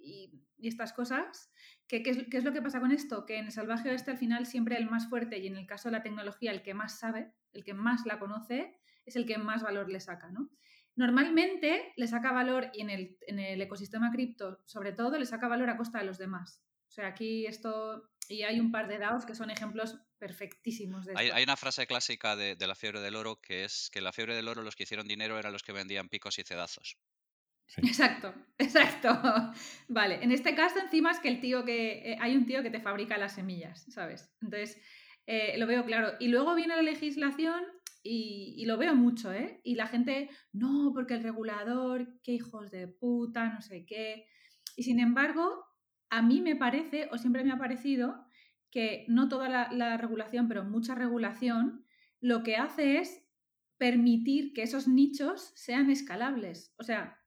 y, estas cosas. ¿Qué, qué, es, ¿Qué, es, lo que pasa con esto? Que en el salvaje oeste al final siempre el más fuerte y en el caso de la tecnología el que más sabe, el que más la conoce, es el que más valor le saca, ¿no? Normalmente le saca valor y en el, en el ecosistema cripto, sobre todo, le saca valor a costa de los demás. O sea, aquí esto, y hay un par de DAOs que son ejemplos perfectísimos. De hay, hay, una frase clásica de, de, la fiebre del oro que es que la fiebre del oro los que hicieron dinero eran los que vendían picos y cedazos. Exacto, exacto. Vale, en este caso encima es que el tío que... Eh, hay un tío que te fabrica las semillas, ¿sabes? Entonces, eh, lo veo claro. Y luego viene la legislación y, y, lo veo mucho, ¿eh? Y la gente, no, porque el regulador, qué hijos de puta, no sé qué. Y sin embargo, a mí me parece, o siempre me ha parecido, que no toda la, regulación, pero mucha regulación, lo que hace es permitir que esos nichos sean escalables. O sea,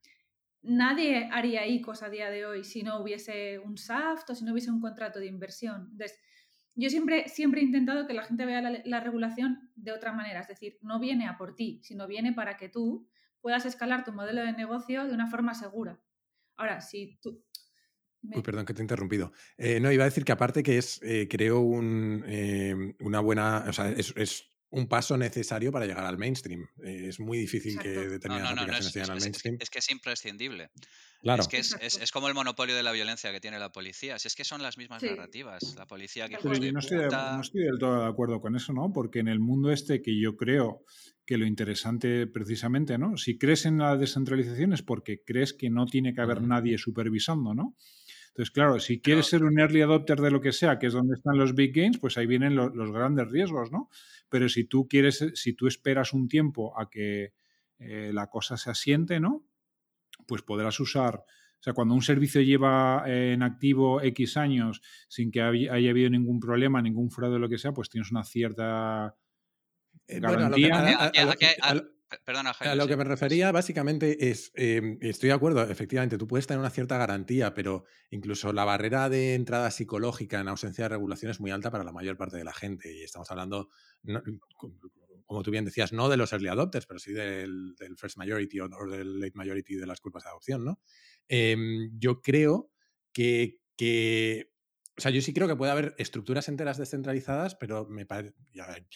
nadie haría ICOs a día de hoy si no hubiese un SAFT o si no hubiese un contrato de inversión. Entonces, yo siempre, siempre he intentado que la gente vea la, la, regulación de otra manera, es decir, no viene a por ti, sino viene para que tú puedas escalar tu modelo de negocio de una forma segura. Ahora, si tú, Uy, perdón que te he interrumpido. Eh, no, iba a decir que aparte que es, eh, creo, un, eh, una buena, o sea, es, es, un paso necesario para llegar al mainstream. es muy difícil Exacto. que determinadas No, no, no, no, aplicaciones es, lleguen al mainstream. es que es imprescindible. Claro. Es que es, es- es como el monopolio de la violencia que tiene la policía. Si es que son las mismas Sí. narrativas. La policía que cual. de yo no estoy, de, puta. no estoy del todo de acuerdo con eso, ¿no? Porque en el mundo este que yo creo que lo interesante precisamente, ¿no? Si crees en la descentralización es porque crees que no tiene que haber nadie supervisando, ¿no? Entonces, claro, si quieres ser un early adopter de lo que sea, que es donde están los big gains, pues ahí vienen lo- los grandes riesgos, ¿no? Pero si tú quieres, si tú esperas un tiempo a que eh, la cosa se asiente, ¿no? Pues podrás usar, o sea, cuando un servicio lleva eh, en activo X años sin que haya haya habido ningún problema, ningún fraude o lo que sea, pues tienes una cierta Eh, garantía, a- a- a lo- a a- lo- Perdona, A Jaime. lo sí. que me refería básicamente es, eh, estoy de acuerdo, efectivamente, tú puedes tener una cierta garantía, pero incluso la barrera de entrada psicológica en ausencia de regulación es muy alta para la mayor parte de la gente. Y estamos hablando, no- como tú bien decías, no de los early adopters, pero sí del, del first majority o, o del late majority de las culpas de adopción, ¿no? Em, yo creo que, que- o sea, yo sí creo que puede haber estructuras enteras descentralizadas, pero me parece,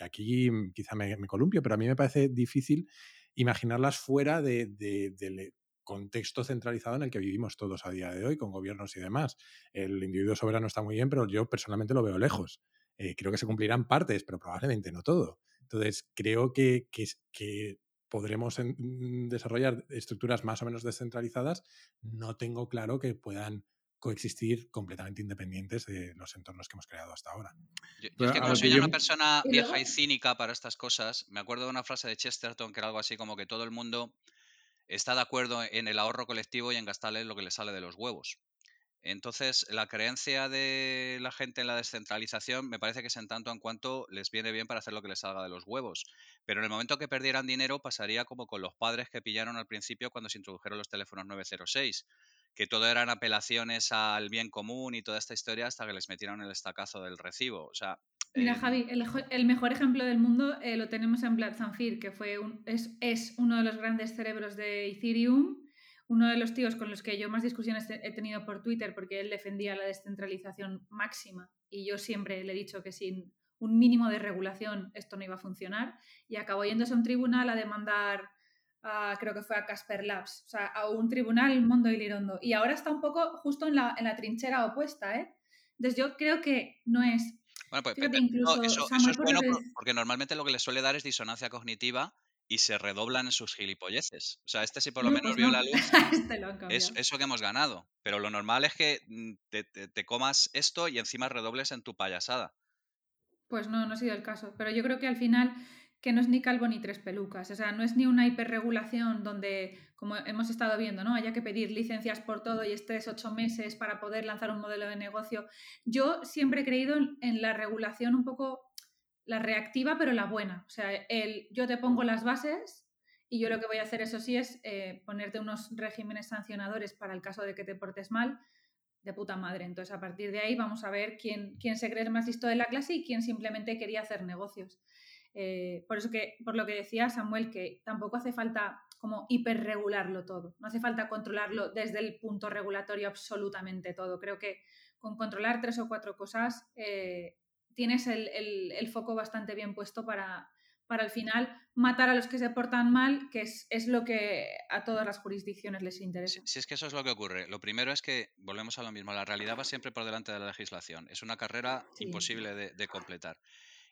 aquí quizá me, columpio, pero a mí me parece difícil imaginarlas fuera de- de- del contexto centralizado en el que vivimos todos a día de hoy, con gobiernos y demás. El individuo soberano está muy bien, pero yo personalmente lo veo lejos. Eh, creo que se cumplirán partes, pero probablemente no todo. Entonces, creo que, que, podremos mm, desarrollar estructuras más o menos descentralizadas. No tengo claro que puedan coexistir completamente independientes de los entornos que hemos creado hasta ahora. Yo, es que como soy yo- una persona vieja y cínica para estas cosas, me acuerdo de una frase de Chesterton que era algo así como que todo el mundo está de acuerdo en el ahorro colectivo y en gastarle lo que le sale de los huevos. Entonces, la creencia de la gente en la descentralización me parece que es en tanto en cuanto les viene bien para hacer lo que les salga de los huevos. Pero en el momento que perdieran dinero pasaría como con los padres que pillaron al principio cuando se introdujeron los teléfonos 906, que todo eran apelaciones al bien común y toda esta historia hasta que les metieron el estacazo del recibo. O sea, Mira, eh, Javi, el, ejo- el mejor ejemplo del mundo eh, lo tenemos en Vlad Zamfir, que fue un- es, es uno de los grandes cerebros de Ethereum, uno de los tíos con los que yo más discusiones he he tenido por Twitter, porque él defendía la descentralización máxima y yo siempre le he dicho que sin un mínimo de regulación esto no iba a funcionar y acabó yéndose a un tribunal a demandar, a- creo que fue a Casper Labs, o sea, a un tribunal Mondo y Lirondo. Y ahora está un poco justo en la, en la trinchera opuesta, ¿eh? Entonces yo creo que no es Bueno, pues no, incluso eso, es bueno porque normalmente lo que les suele dar es disonancia cognitiva y se redoblan en sus gilipolleces. O sea, este sí por lo No, menos pues vio la luz, este lo han es eso que hemos ganado. Pero lo normal es que mm, te, te- te comas esto y encima redobles en tu payasada. Pues no, no ha sido el caso. Pero yo creo que al final que no es ni calvo ni tres pelucas. O sea, no es ni una hiperregulación donde, como hemos estado viendo, ¿no? Haya que pedir licencias por todo y estés ocho meses para poder lanzar un modelo de negocio. Yo siempre he creído en, la regulación un poco la reactiva, pero la buena. O sea, el yo te pongo las bases y yo lo que voy a hacer, eso sí, es eh, ponerte unos regímenes sancionadores para el caso de que te portes mal de puta madre. Entonces, a partir de ahí vamos a ver quién, quién se cree el más listo de la clase y quién simplemente quería hacer negocios. Eh, por eso que, por lo que decía Samuel, que tampoco hace falta como hiperregularlo todo. No hace falta controlarlo desde el punto regulatorio absolutamente todo. Creo que con controlar tres o cuatro cosas eh, tienes el, el, el, foco bastante bien puesto para, para al final matar a los que se portan mal, que es, es lo que a todas las jurisdicciones les interesa. Si, si, es que eso es lo que ocurre. Lo primero es que, volvemos a lo mismo, la realidad va siempre por delante de la legislación. Es una carrera sí. imposible de, de completar.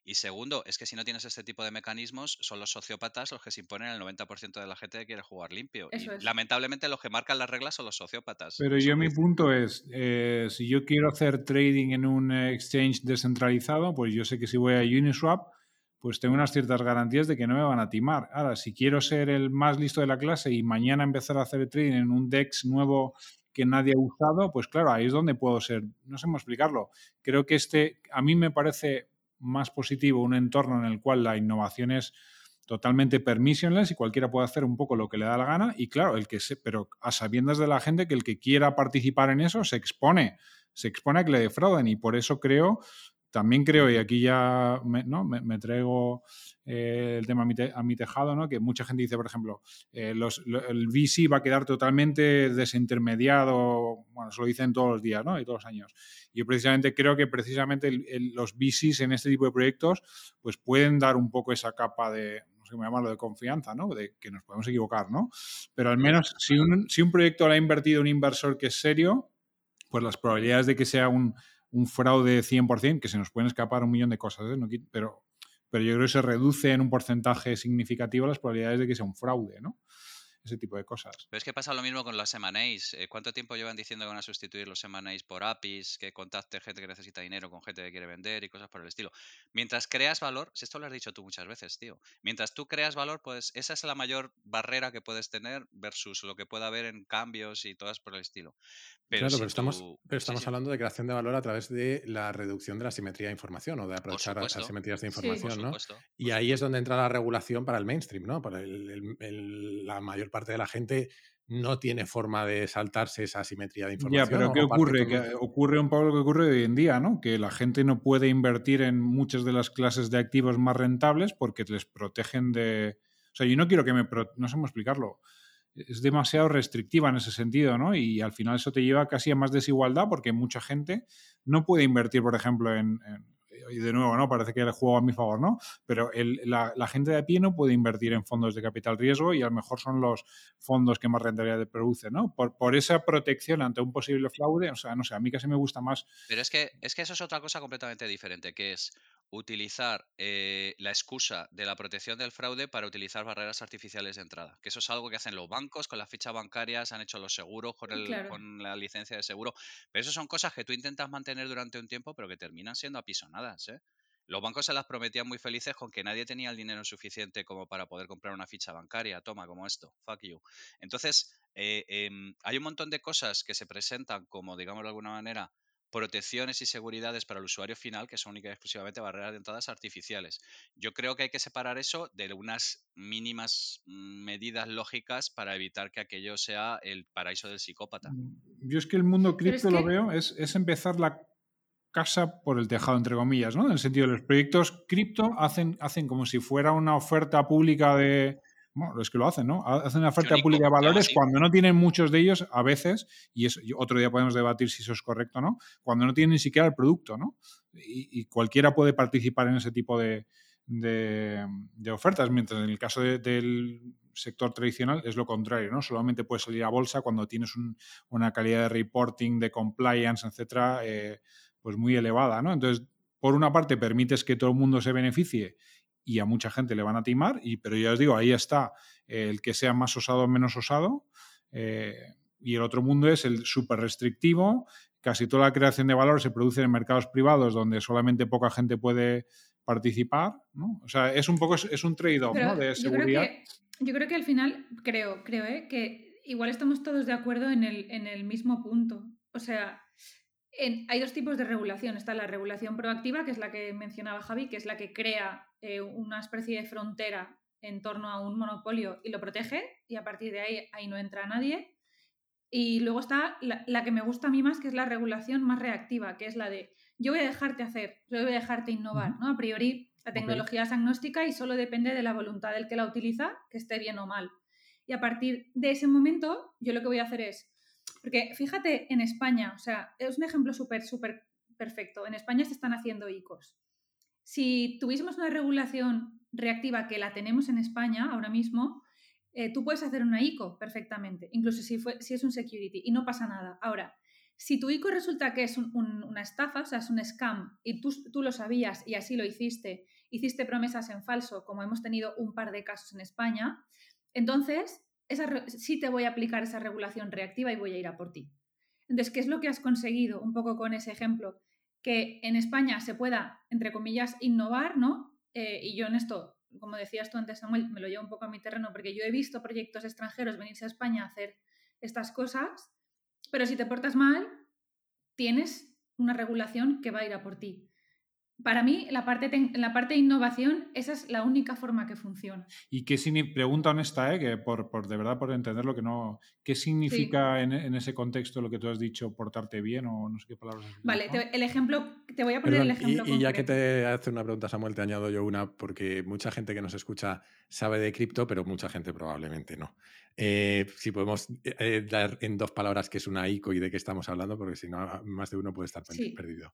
Y segundo, es que si no tienes este tipo de mecanismos, son los sociópatas los que se imponen el 90% de la gente que quiere jugar limpio. y lamentablemente los que marcan las reglas son los sociópatas. Pero yo mi punto es, eh, si yo quiero hacer trading en un exchange descentralizado, pues yo sé que si voy a Uniswap, pues tengo unas ciertas garantías de que no me van a timar. Ahora, si quiero ser el más listo de la clase y mañana empezar a hacer trading en un DEX nuevo que nadie ha usado, pues claro, ahí es donde puedo ser, no sé cómo explicarlo. Creo que este, a mí me parece más positivo un entorno en el cual la innovación es totalmente permissionless y cualquiera puede hacer un poco lo que le da la gana. Y claro, el que se, pero a sabiendas de la gente que el que quiera participar en eso se expone, se expone a que le defrauden. Y por eso creo también creo, y aquí ya me, ¿no? me, traigo eh, el tema a mi, tejado, ¿no? que mucha gente dice, por ejemplo, eh, los, el VC va a quedar totalmente desintermediado, bueno, se lo dicen todos los días ¿no? y todos los años. Yo precisamente creo que precisamente los VCs en este tipo de proyectos pues pueden dar un poco esa capa de, no sé cómo llamarlo, de confianza, ¿no? de que nos podemos equivocar, ¿no? pero al menos si un, si un proyecto lo ha invertido un inversor que es serio, pues las probabilidades de que sea un un fraude 100%, que se nos pueden escapar un millón de cosas, ¿eh? pero, pero yo creo que se reduce en un porcentaje significativo las probabilidades de que sea un fraude, ¿no? Ese tipo de cosas. Pero es que pasa lo mismo con las M&As. Eh, ¿Cuánto tiempo llevan diciendo que van a sustituir los M&As por APIs, que contacte gente que necesita dinero con gente que quiere vender y cosas por el estilo? Mientras creas valor, si esto lo has dicho tú muchas veces, tío, mientras tú creas valor, pues esa es la mayor barrera que puedes tener versus lo que pueda haber en cambios y todas por el estilo. Pero claro, pero estamos, pero estamos hablando de creación de valor a través de la reducción de la simetría de información o de aprovechar las asimetrías de información, ¿no? Y ahí es donde entra la regulación para el mainstream, ¿no? Para la mayor parte de la gente no tiene forma de saltarse esa asimetría de información. Ya, pero ¿qué ocurre? Que ocurre un poco lo que ocurre hoy en día, ¿no? Que la gente no puede invertir en muchas de las clases de activos más rentables porque les protegen de... O sea, yo no quiero que me... No sé cómo explicarlo es demasiado restrictiva en ese sentido, ¿no? Y al final eso te lleva casi a más desigualdad porque mucha gente no puede invertir, por ejemplo, en, y de nuevo, ¿no? Parece que el juego a mi favor, ¿no? Pero la, gente de a pie no puede invertir en fondos de capital riesgo y a lo mejor son los fondos que más rentabilidad producen, ¿no? Por, por esa protección ante un posible fraude, o sea, no sé, a mí casi me gusta más. Pero es que, es que eso es otra cosa completamente diferente, que es utilizar eh, la excusa de la protección del fraude para utilizar barreras artificiales de entrada. Que eso es algo que hacen los bancos con las fichas bancarias, han hecho los seguros con, el, con la licencia de seguro. Pero eso son cosas que tú intentas mantener durante un tiempo, pero que terminan siendo apisonadas. ¿eh? Los bancos se las prometían muy felices con que nadie tenía el dinero suficiente como para poder comprar una ficha bancaria. Toma, como esto. Fuck you. Entonces, eh, em, hay un montón de cosas que se presentan como, digamos de alguna manera, protecciones y seguridades para el usuario final que son únicamente exclusivamente barreras de entradas artificiales. Yo creo que hay que separar eso de unas mínimas mm, medidas lógicas para evitar que aquello sea el paraíso del psicópata. Mm, yo es que el mundo cripto lo veo, es, es empezar la casa por el tejado, entre comillas, ¿no? En el sentido de los proyectos cripto hacen, hacen como si fuera una oferta pública de, bueno, es que lo hacen, ¿no? Hacen una oferta pública de valores cuando no tienen muchos de ellos, a veces, y otro día podemos debatir si eso es correcto o no, cuando no tienen ni siquiera el producto, ¿no? Y, cualquiera puede participar en ese tipo de, ofertas, mientras en el caso del sector tradicional es lo contrario, ¿no? Solamente puedes salir a bolsa cuando tienes una calidad de reporting, de compliance, etcétera, eh, pues muy elevada, ¿no? Entonces, por una parte, permites que todo el mundo se beneficie y a mucha gente le van a timar, y, pero ya os digo, ahí está el que sea más osado o menos osado, eh, y el otro mundo es el súper restrictivo, casi toda la creación de valor se produce en mercados privados donde solamente poca gente puede participar, ¿no? O sea, es un poco, es un trade-off, ¿no? De seguridad. Yo creo, que, yo creo que al final, creo, creo, ¿eh? que igual estamos todos de acuerdo en el, en el mismo punto. O sea, hay dos tipos de regulación. Está la regulación proactiva, que es la que mencionaba Javi, que es la que crea eh, una especie de frontera en torno a un monopolio y lo protege, y a partir de ahí, ahí no entra nadie. Y luego está la, que me gusta a mí más, que es la regulación más reactiva, que es la de yo voy a dejarte hacer, yo voy a dejarte innovar. ¿no? A priori, la tecnología es agnóstica y solo depende de la voluntad del que la utiliza, que esté bien o mal. Y a partir de ese momento, yo lo que voy a hacer es porque fíjate en España, o sea, es un ejemplo súper, súper perfecto. En España se están haciendo ICOs. Si tuviésemos una regulación reactiva que la tenemos en España ahora mismo, eh, tú puedes hacer una ICO perfectamente, incluso si, fue, si es un security, y no pasa nada. Ahora, Si tu ICO resulta que es una estafa, o sea, es un scam, y tú, tú lo sabías y así lo hiciste, hiciste promesas en falso, como hemos tenido un par de casos en España, entonces esa, sí te voy a aplicar esa regulación reactiva y voy a ir a por ti. Entonces, ¿qué es lo que has conseguido un poco con ese ejemplo? Que en España se pueda, entre comillas, innovar, ¿no? Eh, y yo en esto, como decías tú antes, Samuel, me lo llevo un poco a mi terreno porque yo he visto proyectos extranjeros venirse a España a hacer estas cosas, pero si te portas mal, tienes una regulación que va a ir a por ti para mí, la parte, la parte de innovación, esa es la única forma que funciona. ¿Y qué significa, pregunta honesta, eh, que por, por, de verdad por entender lo que no, qué significa en, en, ese contexto lo que tú has dicho, portarte bien o no sé qué palabras Vale, el ejemplo, te voy a poner el ejemplo. Y, y ya que te hace una pregunta, Samuel, te añado yo una, porque mucha gente que nos escucha sabe de cripto, pero mucha gente probablemente no. Eh, si podemos eh, dar en dos palabras qué es una ICO y de qué estamos hablando, porque si no, más de uno puede estar perdido.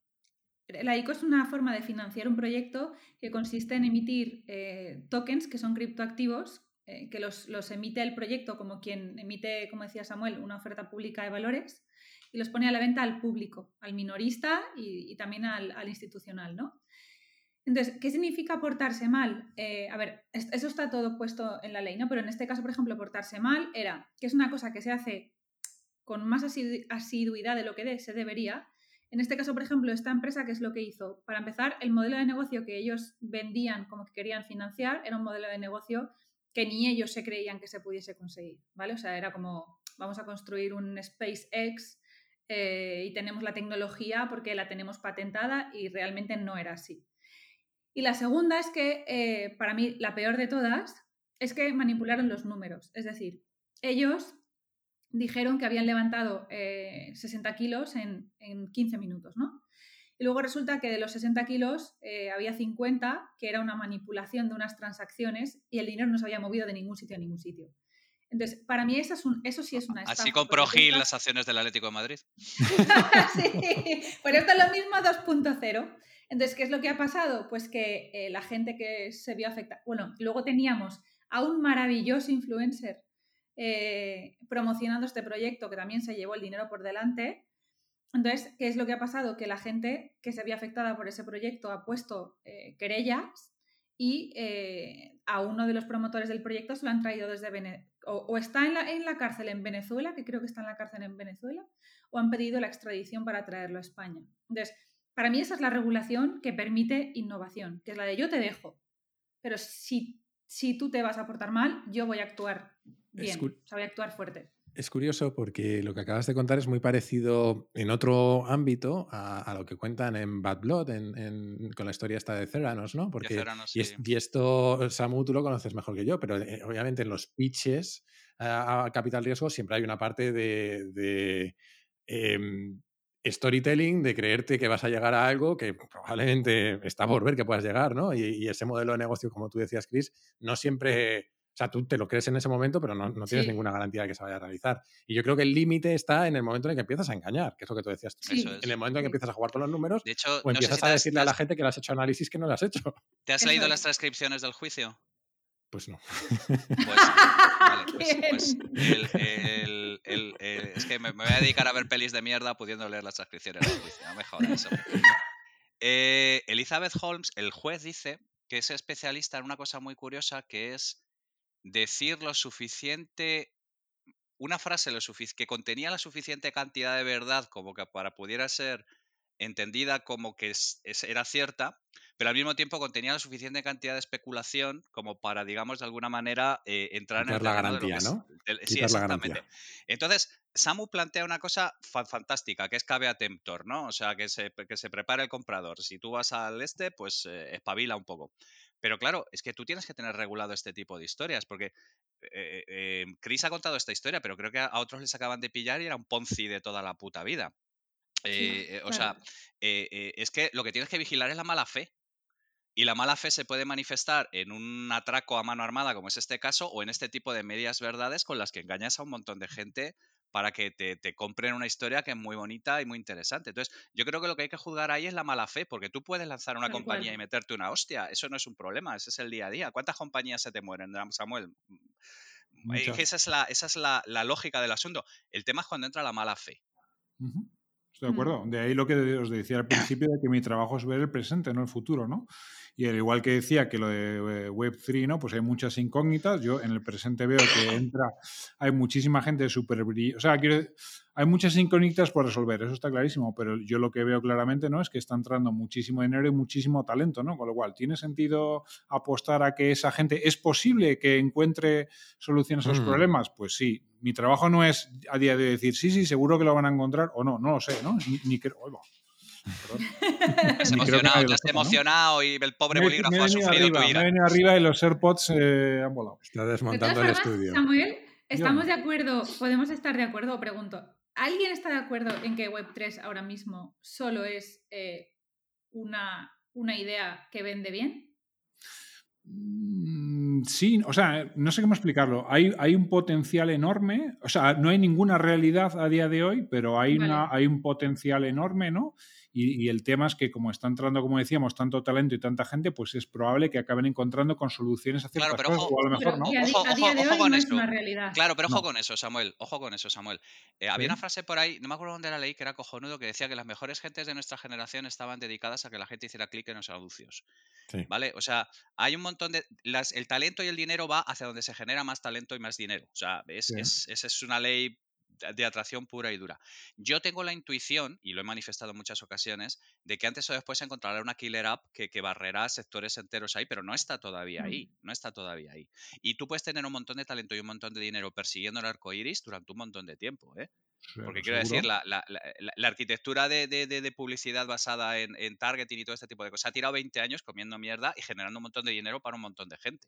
La ICO es una forma de financiar un proyecto que consiste en emitir eh, tokens, que son criptoactivos, eh, que los, emite el proyecto como quien emite, como decía Samuel, una oferta pública de valores y los pone a la venta al público, al minorista y, también al, institucional, ¿no? Entonces, ¿qué significa portarse mal? Eh, a ver, eso está todo puesto en la ley, ¿no? Pero en este caso, por ejemplo, portarse mal era que es una cosa que se hace con más asiduidad de lo que se debería, en este caso, por ejemplo, esta empresa, ¿qué es lo que hizo? Para empezar, el modelo de negocio que ellos vendían como que querían financiar era un modelo de negocio que ni ellos se creían que se pudiese conseguir, ¿vale? O sea, era como, vamos a construir un SpaceX eh, y tenemos la tecnología porque la tenemos patentada y realmente no era así. Y la segunda es que, eh, para mí, la peor de todas, es que manipularon los números. Es decir, ellos dijeron que habían levantado 60 eh, kilos en, 15 minutos, ¿no? Y luego resulta que de los 60 kilos eh, había 50, que era una manipulación de unas transacciones y el dinero no se había movido de ningún sitio a ningún sitio. Entonces, para mí eso, es eso sí es una estafa. Así compró Gil las acciones del Atlético de Madrid. sí, pero esto es lo mismo 2.0. Entonces, ¿qué es lo que ha pasado? Pues que eh, la gente que se vio afectada... Bueno, luego teníamos a un maravilloso influencer eh, promocionando este proyecto que también se llevó el dinero por delante. Entonces, ¿qué es lo que ha pasado? Que la gente que se había afectada por ese proyecto ha puesto eh, querellas y eh, a uno de los promotores del proyecto se lo han traído desde Venezuela, o, está en la, en la cárcel en Venezuela, que creo que está en la cárcel en Venezuela, o han pedido la extradición para traerlo a España. Entonces, para mí esa es la regulación que permite innovación, que es la de yo te dejo, pero si, si tú te vas a portar mal, yo voy a actuar bien, sabe actuar fuerte. Es curioso porque lo que acabas de contar es muy parecido en otro ámbito a, lo que cuentan en Bad Blood, con la historia esta de Theranos, ¿no? Porque, y, esto, Samu, tú lo conoces mejor que yo, pero eh, obviamente en los pitches a, capital riesgo siempre hay una parte de, em, storytelling, de creerte que vas a llegar a algo que probablemente está por ver que puedas llegar, ¿no? y ese modelo de negocio, como tú decías, Chris, no siempre o sea, tú te lo crees en ese momento, pero no, tienes ninguna garantía de que se vaya a realizar. Y yo creo que el límite está en el momento en el que empiezas a engañar, que es lo que tú decías. En el momento en que empiezas a jugar con los números, o empiezas a decirle a la gente que le has hecho análisis que no le has hecho. ¿Te has leído las transcripciones del juicio? Pues no. Pues, vale, pues, pues es que me, voy a dedicar a ver pelis de mierda pudiendo leer las transcripciones del juicio. No me jodas eso. Eh, Elizabeth Holmes, el juez, dice que es especialista en una cosa muy curiosa que es decir lo suficiente, una frase lo que contenía la suficiente cantidad de verdad como que para pudiera ser entendida como que era cierta, pero al mismo tiempo contenía la suficiente cantidad de especulación como para, digamos, de alguna manera eh, entrar en el la garantía, ¿no? sí, exactamente. Entonces, Samu plantea una cosa fantástica, que es cabe a temptor, ¿no? O sea, que se, que se prepare el comprador. Si tú vas al este, pues eh, espabila un poco. Pero claro, es que tú tienes que tener regulado este tipo de historias, porque eh, eh, Chris ha contado esta historia, pero creo que a otros les acaban de pillar y era un Ponzi de toda la puta vida. Eh, o sea, es que lo que tienes que vigilar es la mala fe. Y la mala fe se puede manifestar en un atraco a mano armada, como es este caso, o en este tipo de medias verdades con las que engañas a un montón de gente para que te, compren una historia que es muy bonita y muy interesante. Entonces, yo creo que lo que hay que juzgar ahí es la mala fe, porque tú puedes lanzar una compañía y meterte una hostia, eso no es un problema, ese es el día a día. ¿Cuántas compañías se te mueren, Samuel? esa es, la, esa es la, lógica del asunto. El tema es cuando entra la mala fe. ¿Estoy de Mm. acuerdo? De ahí lo que os decía al principio de que mi trabajo es ver el presente, no el futuro, ¿no? Y al igual que decía que lo de eh, Web3, ¿no? Pues hay muchas incógnitas. Yo en el presente veo que entra, hay muchísima gente súper brillante. O sea, quiero, hay muchas incógnitas por resolver, eso está clarísimo, pero yo lo que veo claramente, ¿no? Es que está entrando muchísimo dinero y muchísimo talento, ¿no? Con lo cual, ¿tiene sentido apostar a que esa gente, es posible que encuentre soluciones a los Mm. problemas? Pues sí. Mi trabajo no es a día de hoy decir, sí, sí, seguro que lo van a encontrar o no, no lo sé, ¿no? Ni, ni creo. Oy, va. Perdón. Te has emocionado, te has sepa, ¿no? emocionado y el pobre Me- bolígrafo me ha sufrido arriba, tu me ira. venido arriba y los AirPods eh, han volado. Está De desmontando el formas, estudio. Samuel, ¿estamos de acuerdo? ¿Podemos estar de acuerdo? O pregunto, ¿alguien está de acuerdo en que Web3 ahora mismo solo es eh, una, una idea que vende bien? Mm, Sí, o sea, no sé cómo explicarlo. Hay, hay un potencial enorme, o sea, no hay ninguna realidad a día de hoy, pero hay, Vale. una, hay un potencial enorme, ¿no? Y, y el tema es que como está entrando, como decíamos, tanto talento y tanta gente, pues es probable que acaben encontrando con soluciones a ciertas Claro, pero cosas, ojo- o a lo mejor Pero no. Ojo, a día ojo, de ojo hoy con no es esto. una realidad. Claro, pero ojo No. con eso, Samuel. Ojo con eso, Samuel. Eh, había ¿Sí? una frase por ahí, no me acuerdo dónde la leí, que era cojonudo, que decía que las mejores gentes de nuestra generación estaban dedicadas a que la gente hiciera clic en los anuncios. Sí. ¿Vale? O sea, hay un montón de. Las, el talento y el dinero va hacia donde se genera más talento y más dinero. O sea, es, Sí. es- esa es una ley de- atracción pura y dura. Yo tengo la intuición, y lo he manifestado en muchas ocasiones, de que antes o después encontrará una killer app que, que barrerá sectores enteros ahí, pero no está todavía Mm. ahí. No está todavía ahí. Y tú puedes tener un montón de talento y un montón de dinero persiguiendo el arco iris durante un montón de tiempo, ¿eh? Porque quiero decir, la, la- la- la- arquitectura de, de- de- de publicidad basada en, en targeting y todo este tipo de cosas ha tirado 20 años comiendo mierda y generando un montón de dinero para un montón de gente.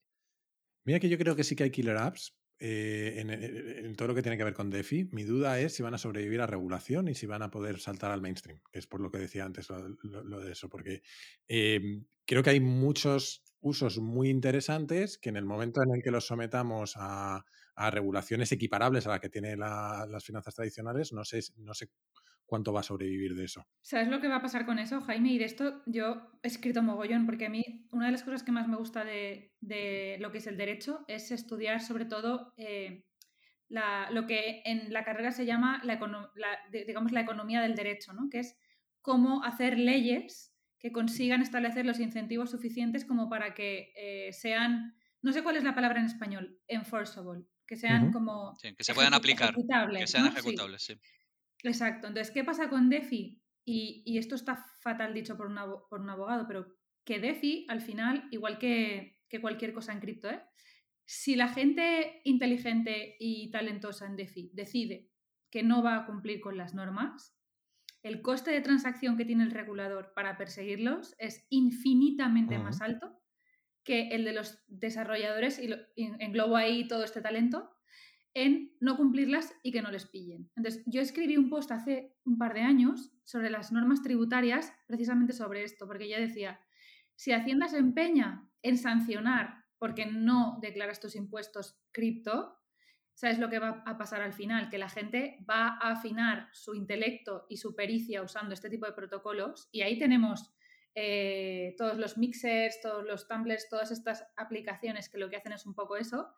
Mira que yo creo que sí que hay killer apps eh, en, todo lo que tiene que ver con DeFi. Mi duda es si van a sobrevivir a regulación y si van a poder saltar al mainstream, que es por lo que decía antes lo, de eso, porque eh, creo que hay muchos usos muy interesantes que en el momento en el que los sometamos a, regulaciones equiparables a la que tienen la- las finanzas tradicionales, no sé, no sé cuánto va a sobrevivir de eso. ¿Sabes lo que va a pasar con eso, Jaime? Y de esto yo he escrito mogollón, porque a mí una de las cosas que más me gusta de, de lo que es el derecho es estudiar sobre todo eh, la- lo que en la carrera se llama la, digamos, la economía del derecho, ¿no? que es cómo hacer leyes que consigan establecer los incentivos suficientes como para que eh, sean, no sé cuál es la palabra en español, enforceable, que sean como... Sí, que se puedan aplicar, que ejecutables, sean ¿no? Sí. ejecutables, sí. Exacto. Entonces, ¿qué pasa con DeFi? Y, y esto está fatal dicho por un, abo- por un abogado, pero que DeFi, al final, igual que, que cualquier cosa en cripto, ¿eh? si la gente inteligente y talentosa en DeFi decide que no va a cumplir con las normas, el coste de transacción que tiene el regulador para perseguirlos es infinitamente más alto que el de los desarrolladores, y lo- y englobo ahí todo este talento, en no cumplirlas y que no les pillen. Entonces, yo escribí un post hace un par de años sobre las normas tributarias, precisamente sobre esto, porque ya decía, si Hacienda se empeña en sancionar porque no declaras tus impuestos cripto, ¿sabes lo que va a pasar al final? Que la gente va a afinar su intelecto y su pericia usando este tipo de protocolos y ahí tenemos eh, todos los mixers, todos los tumblers, todas estas aplicaciones que lo que hacen es un poco eso.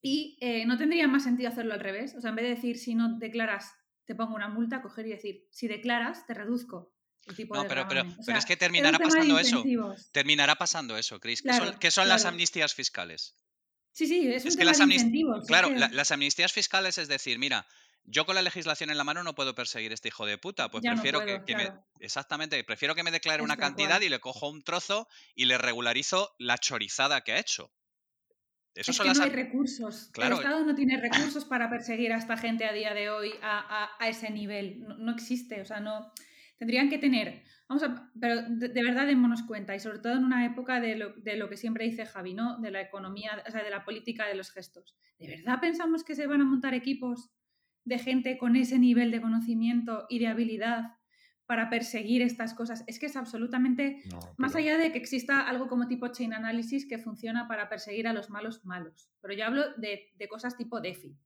Y eh, no tendría más sentido hacerlo al revés. O sea, en vez de decir si no declaras, te pongo una multa, coger y decir si declaras, te reduzco el tipo No, de pero, pero, pero es que terminará tema pasando eso. Terminará pasando eso, Chris. ¿Qué son, Claro, qué son las amnistías fiscales? Sí, sí, es un Es que tema las de es Claro, que la- las amnistías fiscales es decir, mira, yo con la legislación en la mano no puedo perseguir a este hijo de puta, pues ya no prefiero puedo, que, que me... Exactamente, prefiero que me declare una Es cantidad cual. y le cojo un trozo y le regularizo la chorizada que ha hecho. Eso Es que las no hay recursos. Claro. El Estado no tiene recursos para perseguir a esta gente a día de hoy a, a- a ese nivel. No, no existe. O sea, no. Tendrían que tener. Vamos a. Pero de, de verdad démonos cuenta. Y sobre todo en una época de lo, de lo que siempre dice Javi, ¿no? De la economía, o sea, de la política de los gestos. ¿De verdad pensamos que se van a montar equipos de gente con ese nivel de conocimiento y de habilidad para perseguir estas cosas? Es que es absolutamente No, más allá de que exista algo como tipo chain analysis que funciona para perseguir a los malos malos. Pero yo hablo de, de cosas tipo DeFi.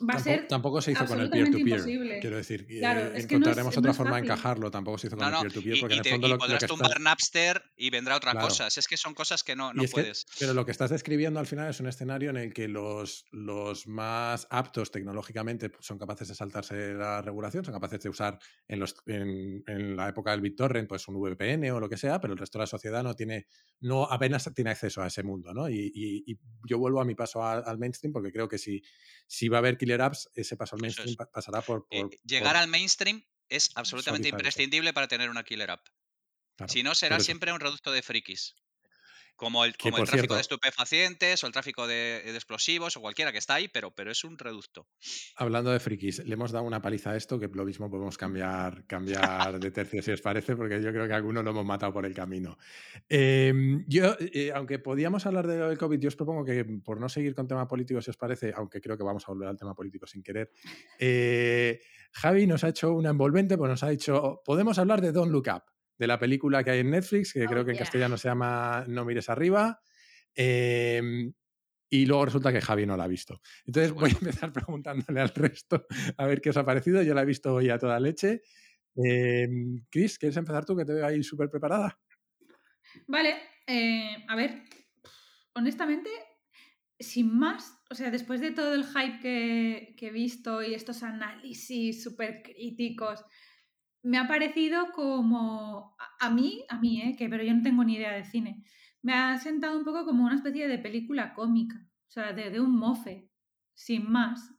Va a Tampoco, ser tampoco se hizo con el peer-to-peer. imposible. Quiero decir, que Claro, es que no es- encontraremos no otra forma de encajarlo. Tampoco se hizo con No, el peer-to-peer, porque y en el fondo y lo, lo podrás que tumbar estás... Napster y vendrá otra Claro. cosa. Es que son cosas que no, que- puedes. pero lo que estás describiendo al final es un escenario en el que los, los más aptos tecnológicamente pues, son capaces de saltarse la regulación, son capaces de usar en, los, en, en la época del BitTorrent pues un VPN o lo que sea, pero el resto de la sociedad no tiene, no apenas tiene acceso a ese mundo, ¿no? Y, y- y yo vuelvo a mi paso a- al mainstream porque creo que si, si va a haber killer apps, ese paso al mainstream es. pasará por... Eh, llegar por- al mainstream es absolutamente imprescindible para tener una killer app. claro, Si no, será siempre un reducto de frikis. Como el, como tráfico de estupefacientes o el tráfico de, de explosivos o cualquiera que está ahí, pero, pero es un reducto. Hablando de frikis, le hemos dado una paliza a esto que lo mismo podemos cambiar, cambiar de tercio si os parece, porque yo creo que algunos lo hemos matado por el camino. Eh, yo, eh, aunque podíamos hablar de lo del COVID, yo os propongo que por no seguir con tema político, si os parece, aunque creo que vamos a volver al tema político sin querer, eh, Javi nos ha hecho una envolvente, pues nos ha dicho, podemos hablar de Don't Look Up, de la película que hay en Netflix, que Oh, creo que en castellano se llama No mires arriba. eh, y luego resulta que Javi no la ha visto. Entonces voy a empezar preguntándole al resto a ver qué os ha parecido. Yo la he visto hoy a toda leche. Eh, Chris, ¿quieres empezar tú que te veo ahí súper preparada? Vale, eh, a ver, honestamente, sin más, o sea, después de todo el hype que, que he visto y estos análisis súper críticos, me ha parecido como, a, mí, a mí, eh, que, pero yo no tengo ni idea de cine, me ha sentado un poco como una especie de película cómica, o sea, de, de un mofe, sin más,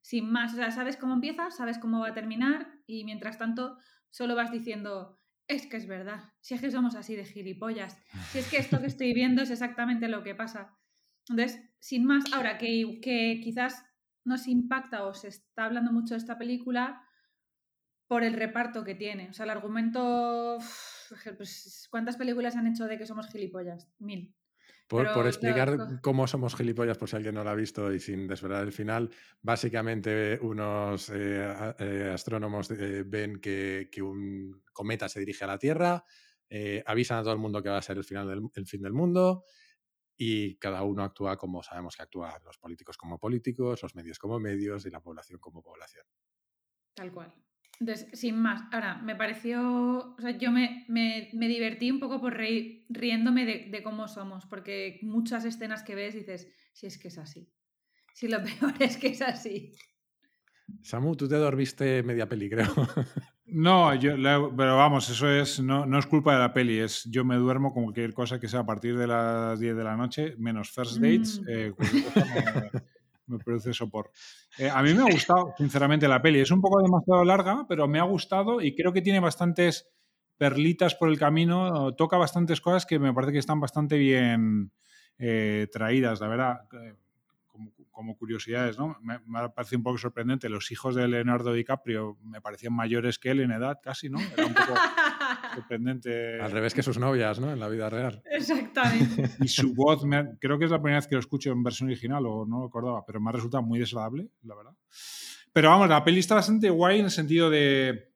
sin más, o sea, sabes cómo empieza, sabes cómo va a terminar y mientras tanto solo vas diciendo, es que es verdad, si es que somos así de gilipollas, si es que esto que estoy viendo es exactamente lo que pasa. Entonces, sin más, ahora que, que quizás nos impacta o se está hablando mucho de esta película por el reparto que tiene. O sea, el argumento... pues, ¿Cuántas películas han hecho de que somos gilipollas? Mil. Por, Pero, por claro, explicar cómo somos gilipollas, por si alguien no lo ha visto y sin desvelar el final, básicamente unos eh, eh, astrónomos eh, ven que, que un cometa se dirige a la Tierra, avisan a todo el mundo que va a ser el, final del, el fin del mundo y cada uno actúa como sabemos que actúan los políticos como políticos, los medios como medios y la población como población. Tal cual. Entonces, sin más, ahora, me pareció, o sea, yo me, me- me divertí un poco por reír, riéndome de, de cómo somos, porque muchas escenas que ves dices, si es que es así. Si lo peor es que es así. Samu, tú te dormiste media peli, creo. No, yo, la- pero vamos, eso es no, no es culpa de la peli, es yo me duermo con cualquier cosa que sea a partir de las 10 de la noche, menos first dates, Mm. eh, me, produce sopor. Eh, a mí me ha gustado, sinceramente, la peli. Es un poco demasiado larga, pero me ha gustado y creo que tiene bastantes perlitas por el camino, toca bastantes cosas que me parece que están bastante bien eh, traídas, la verdad. Como, como curiosidades, ¿no? Me, me ha parecido un poco sorprendente. Los hijos de Leonardo DiCaprio me parecían mayores que él en edad, casi, ¿no? Era un poco sorprendente. Al revés que sus novias, ¿no? En la vida real. Exactamente. Y su voz, me ha- creo que es la primera vez que lo escucho en versión original, o no lo acordaba, pero me ha resultado muy desagradable, la verdad. Pero vamos, la peli está bastante guay en el sentido de.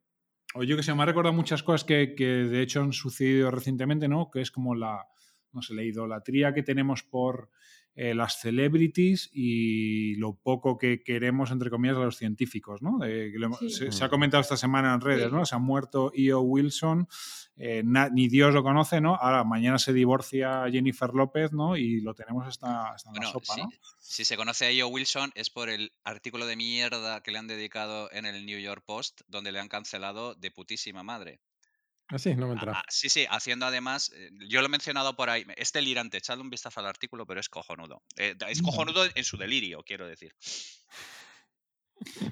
O yo que sé, me ha recordado muchas cosas que, que de hecho han sucedido recientemente, ¿no? Que es como la, no sé, la idolatría que tenemos por eh, las celebrities y lo poco que queremos, entre comillas, a los científicos, ¿no? Sí. se, se ha comentado esta semana en redes, Sí. ¿no? Se ha muerto E.O. Wilson, eh, na- ni Dios lo conoce, ¿no? Ahora, mañana se divorcia Jennifer López, ¿no? Y lo tenemos hasta, hasta en la sopa. ¿no? Si se conoce a E.O. Wilson es por el artículo de mierda que le han dedicado en el New York Post, donde le han cancelado de putísima madre. Así, no me Ah, entra. ah, sí, sí, haciendo además, eh, yo lo he mencionado por ahí, es delirante, echadle un vistazo al artículo, pero es cojonudo. Eh, es cojonudo en su delirio, quiero decir.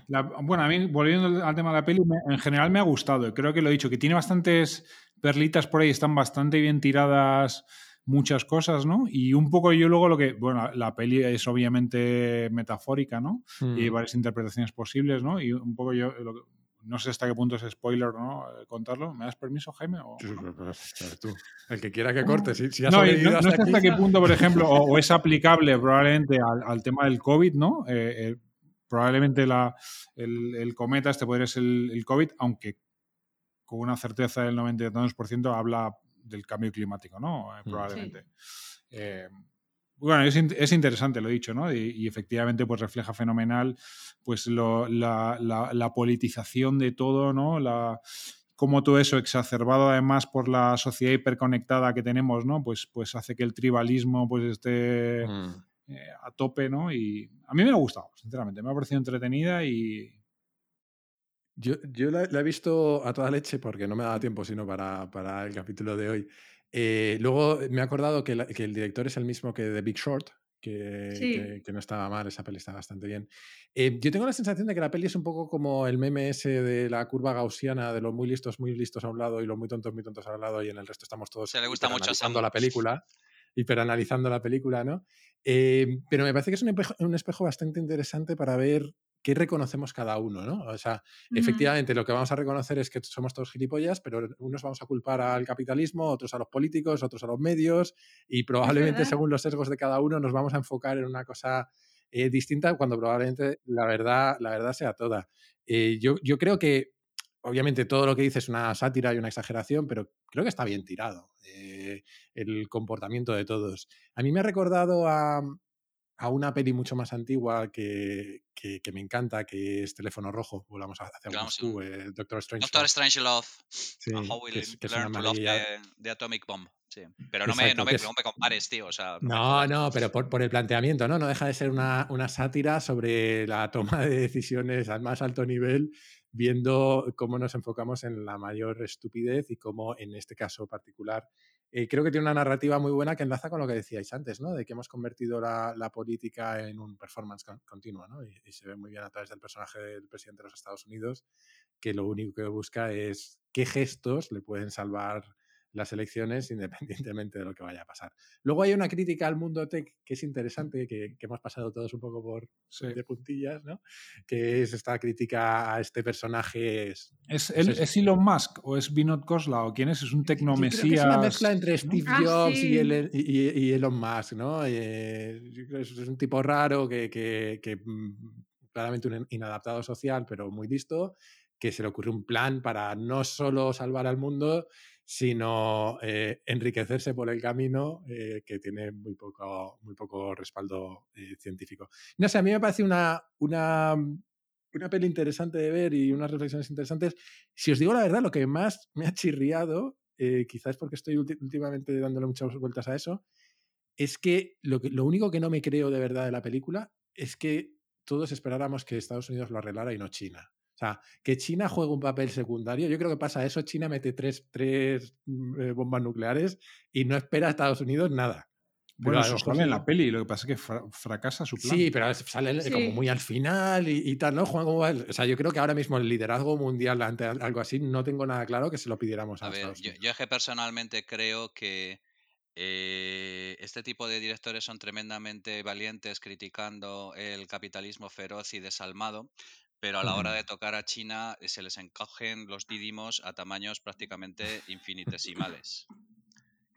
La- bueno, a mí, volviendo al tema de la peli, me- en general me ha gustado. Creo que lo he dicho, que tiene bastantes perlitas por ahí, están bastante bien tiradas muchas cosas, ¿no? Y un poco yo luego lo que, bueno, la peli es obviamente metafórica, ¿no? Y hay Mm. varias interpretaciones posibles, ¿no? Y un poco yo, lo que- no sé hasta qué punto es spoiler, ¿no? Eh, Contarlo. ¿Me das permiso, Jaime? O- Sí, pero- pero- pero tú, el que quiera que corte, si, si has No, no, no hasta sé aquí, hasta qué punto, por ejemplo, o, o es aplicable probablemente al, al tema del COVID, ¿no? Eh, eh, probablemente la, el, el cometa este podría ser el, el COVID, aunque con una certeza del 92% habla del cambio climático, ¿no? Eh, Mm. probablemente. Eh, bueno, es, es, interesante, lo he dicho, ¿no? Y, y, efectivamente, pues refleja fenomenal pues lo, la, la, la, politización de todo, ¿no? La, cómo todo eso exacerbado además por la sociedad hiperconectada que tenemos, ¿no? Pues, pues hace que el tribalismo pues esté mm. eh, a tope, ¿no? Y a mí me ha gustado, sinceramente, me ha parecido entretenida y... Yo, yo la, la, he visto a toda leche porque no me daba tiempo sino para, para el capítulo de hoy. Eh, luego me he acordado que, la, que, el director es el mismo que The Big Short, que, sí. que, que, no estaba mal, esa peli está bastante bien. Eh, yo tengo la sensación de que la peli es un poco como el meme ese de la curva gaussiana, de los muy listos, muy listos a un lado y los muy tontos, muy tontos al lado, y en el resto estamos todos Se le gusta mucho la película, hiperanalizando la película, ¿no? Eh, pero me parece que es un espejo, un espejo bastante interesante para ver qué reconocemos cada uno, ¿no? O sea, uh -huh. efectivamente lo que vamos a reconocer es que somos todos gilipollas, pero unos vamos a culpar al capitalismo, otros a los políticos, otros a los medios y probablemente según los sesgos de cada uno nos vamos a enfocar en una cosa eh, distinta cuando probablemente la verdad, la verdad sea toda. Eh, yo, yo creo que obviamente todo lo que dice es una sátira y una exageración, pero creo que está bien tirado eh, el comportamiento de todos. A mí me ha recordado a, a una peli mucho más antigua que, que, que, me encanta, que es Teléfono Rojo. Volvamos hacia claro, sí. eh, Doctor Strange. Doctor Strange Love. Sí, How Will que Learn to Love de, de, Atomic Bomb. Sí. Pero no, Exacto, me, no, me, es... no me, compares, tío. O sea, no, no, no pero por, por, el planteamiento, ¿no? No deja de ser una, una sátira sobre la toma de decisiones al más alto nivel viendo cómo nos enfocamos en la mayor estupidez y cómo en este caso particular creo que tiene una narrativa muy buena que enlaza con lo que decíais antes, ¿no? De que hemos convertido la, política en un performance con, continuo, ¿no? Y, y, se ve muy bien a través del personaje del presidente de los Estados Unidos, que lo único que busca es qué gestos le pueden salvar las elecciones independientemente de lo que vaya a pasar. Luego hay una crítica al mundo tech que es interesante, que, que hemos pasado todos un poco por sí. de puntillas, ¿no? Que es esta crítica a este personaje. ¿Es, ¿Es, el, ¿es Elon Musk o es Vinod Khosla o quién es? ¿Es un tecnomesías? Es una mezcla entre Steve ¿no? Jobs ah, sí. y, el, y, y, Elon Musk, ¿no? Eh, es un tipo raro que, que, que mm, claramente un inadaptado social, pero muy listo, que se le ocurre un plan para no solo salvar al mundo, sino eh, enriquecerse por el camino eh, que tiene muy poco, muy poco respaldo eh, científico. No sé, a mí me parece una, una, una peli interesante de ver y unas reflexiones interesantes. Si os digo la verdad, lo que más me ha chirriado, quizás porque estoy últimamente dándole muchas vueltas a eso, es que lo, que lo único que no me creo de verdad de la película es que todos esperáramos que Estados Unidos lo arreglara y no China. O sea, que China juegue un papel secundario. Yo creo que pasa eso. China mete tres, tres eh, bombas nucleares y no espera a Estados Unidos nada. Bueno, eso sale en la peli, lo que pasa es que fra fracasa su plan. Sí, pero sale sí. como muy al final y, y tal, ¿no? Juan, o sea, yo creo que ahora mismo el liderazgo mundial ante algo así no tengo nada claro que se lo pidiéramos a, a ver, yo, yo, es que personalmente creo que eh, este tipo de directores son tremendamente valientes criticando el capitalismo feroz y desalmado, pero a la hora de tocar a China eh, se les encogen los dídimos a tamaños prácticamente infinitesimales.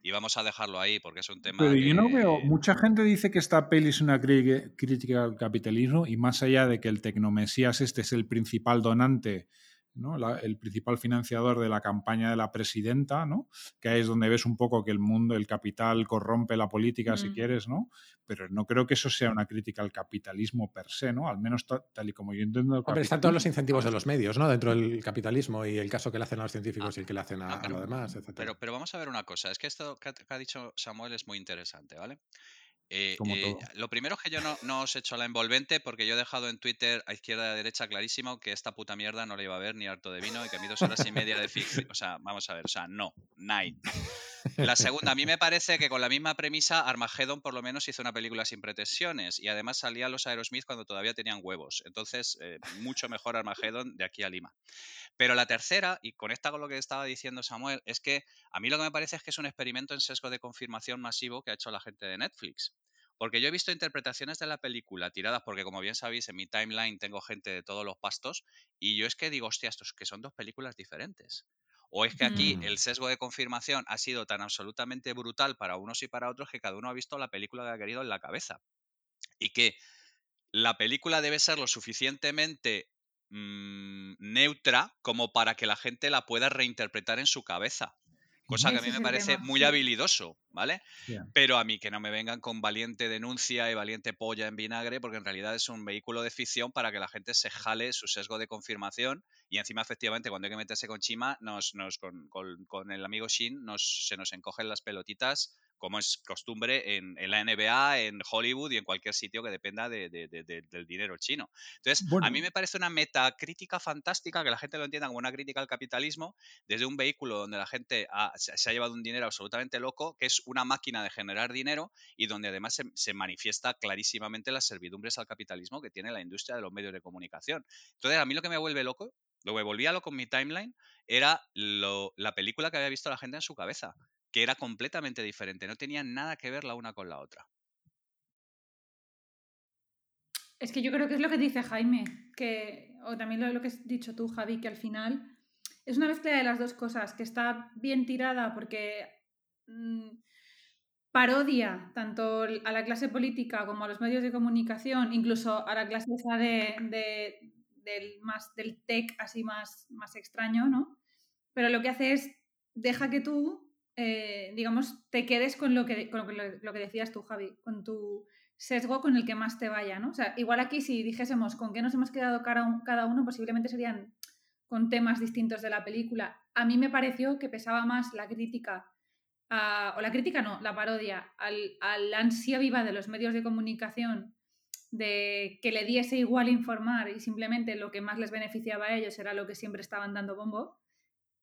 Y vamos a dejarlo ahí porque es un tema. Pero que... yo no veo. Mucha gente dice que esta peli es una crítica al capitalismo y más allá de que el Tecnomesías este es el principal donante ¿no? La, el principal financiador de la campaña de la presidenta, ¿no? que ahí es donde ves un poco que el mundo, el capital corrompe la política, mm. si quieres, ¿no? pero no creo que eso sea una crítica al capitalismo per se, ¿no? al menos tal y como yo entiendo. Hombre, están todos los incentivos de los medios ¿no? dentro del capitalismo y el caso que le hacen a los científicos ah, y el que le hacen a, ah, pero, a lo demás, etc. Pero, pero vamos a ver una cosa, es que esto que ha dicho Samuel es muy interesante, ¿vale? Eh, eh, lo primero es que yo no, no, os he hecho la envolvente porque yo he dejado en Twitter a izquierda y a derecha clarísimo que esta puta mierda no la iba a ver ni harto de vino y que a mí dos horas y media de ficción. O sea, vamos a ver, o sea, no, nine. La segunda, a mí me parece que con la misma premisa Armageddon por lo menos hizo una película sin pretensiones y además salía los Aerosmith cuando todavía tenían huevos. Entonces, eh, mucho mejor Armageddon de aquí a Lima. Pero la tercera, y conecta con lo que estaba diciendo Samuel, es que a mí lo que me parece es que es un experimento en sesgo de confirmación masivo que ha hecho la gente de Netflix. Porque yo he visto interpretaciones de la película tiradas, porque como bien sabéis, en mi timeline tengo gente de todos los pastos, y yo es que digo, hostia, estos que son dos películas diferentes. O es que aquí mm. el sesgo de confirmación ha sido tan absolutamente brutal para unos y para otros que cada uno ha visto la película que ha querido en la cabeza. Y que la película debe ser lo suficientemente mmm, neutra como para que la gente la pueda reinterpretar en su cabeza. Cosa que a mí me parece muy habilidoso. ¿vale? Pero a mí que no me vengan con valiente denuncia y valiente polla en vinagre, porque en realidad es un vehículo de ficción para que la gente se jale su sesgo de confirmación y encima efectivamente cuando hay que meterse con Chima, nos, nos con, con, el amigo Shin nos, se nos encogen las pelotitas como es costumbre en, la NBA, en Hollywood y en cualquier sitio que dependa del dinero chino. Entonces, a mí me parece una metacrítica fantástica que la gente lo entienda como una crítica al capitalismo desde un vehículo donde la gente se, ha llevado un dinero absolutamente loco, que es una máquina de generar dinero y donde además se, manifiesta clarísimamente las servidumbres al capitalismo que tiene la industria de los medios de comunicación. Entonces, a mí lo que me vuelve loco lo que volvía loco en mi timeline era la película que había visto la gente en su cabeza que era completamente diferente, no tenían nada que ver la una con la otra. Es que yo creo que es lo que dice Jaime, que, o también lo, que has dicho tú, Javi, que al final es una mezcla de las dos cosas, que está bien tirada porque mm, parodia tanto a la clase política como a los medios de comunicación, incluso a la clase de, del, más, del tech así más, más extraño, ¿no? Pero lo que hace es, deja que tú eh, digamos, te quedes con, lo que, con lo, que, decías tú, Javi, con tu sesgo con el que más te vaya, ¿no? O sea, igual aquí si dijésemos con qué nos hemos quedado cada uno, posiblemente serían con temas distintos de la película. A mí me pareció que pesaba más la crítica, o la crítica no, la parodia, al, al ansia viva de los medios de comunicación de que le diese igual informar y simplemente lo que más les beneficiaba a ellos era lo que siempre estaban dando bombo,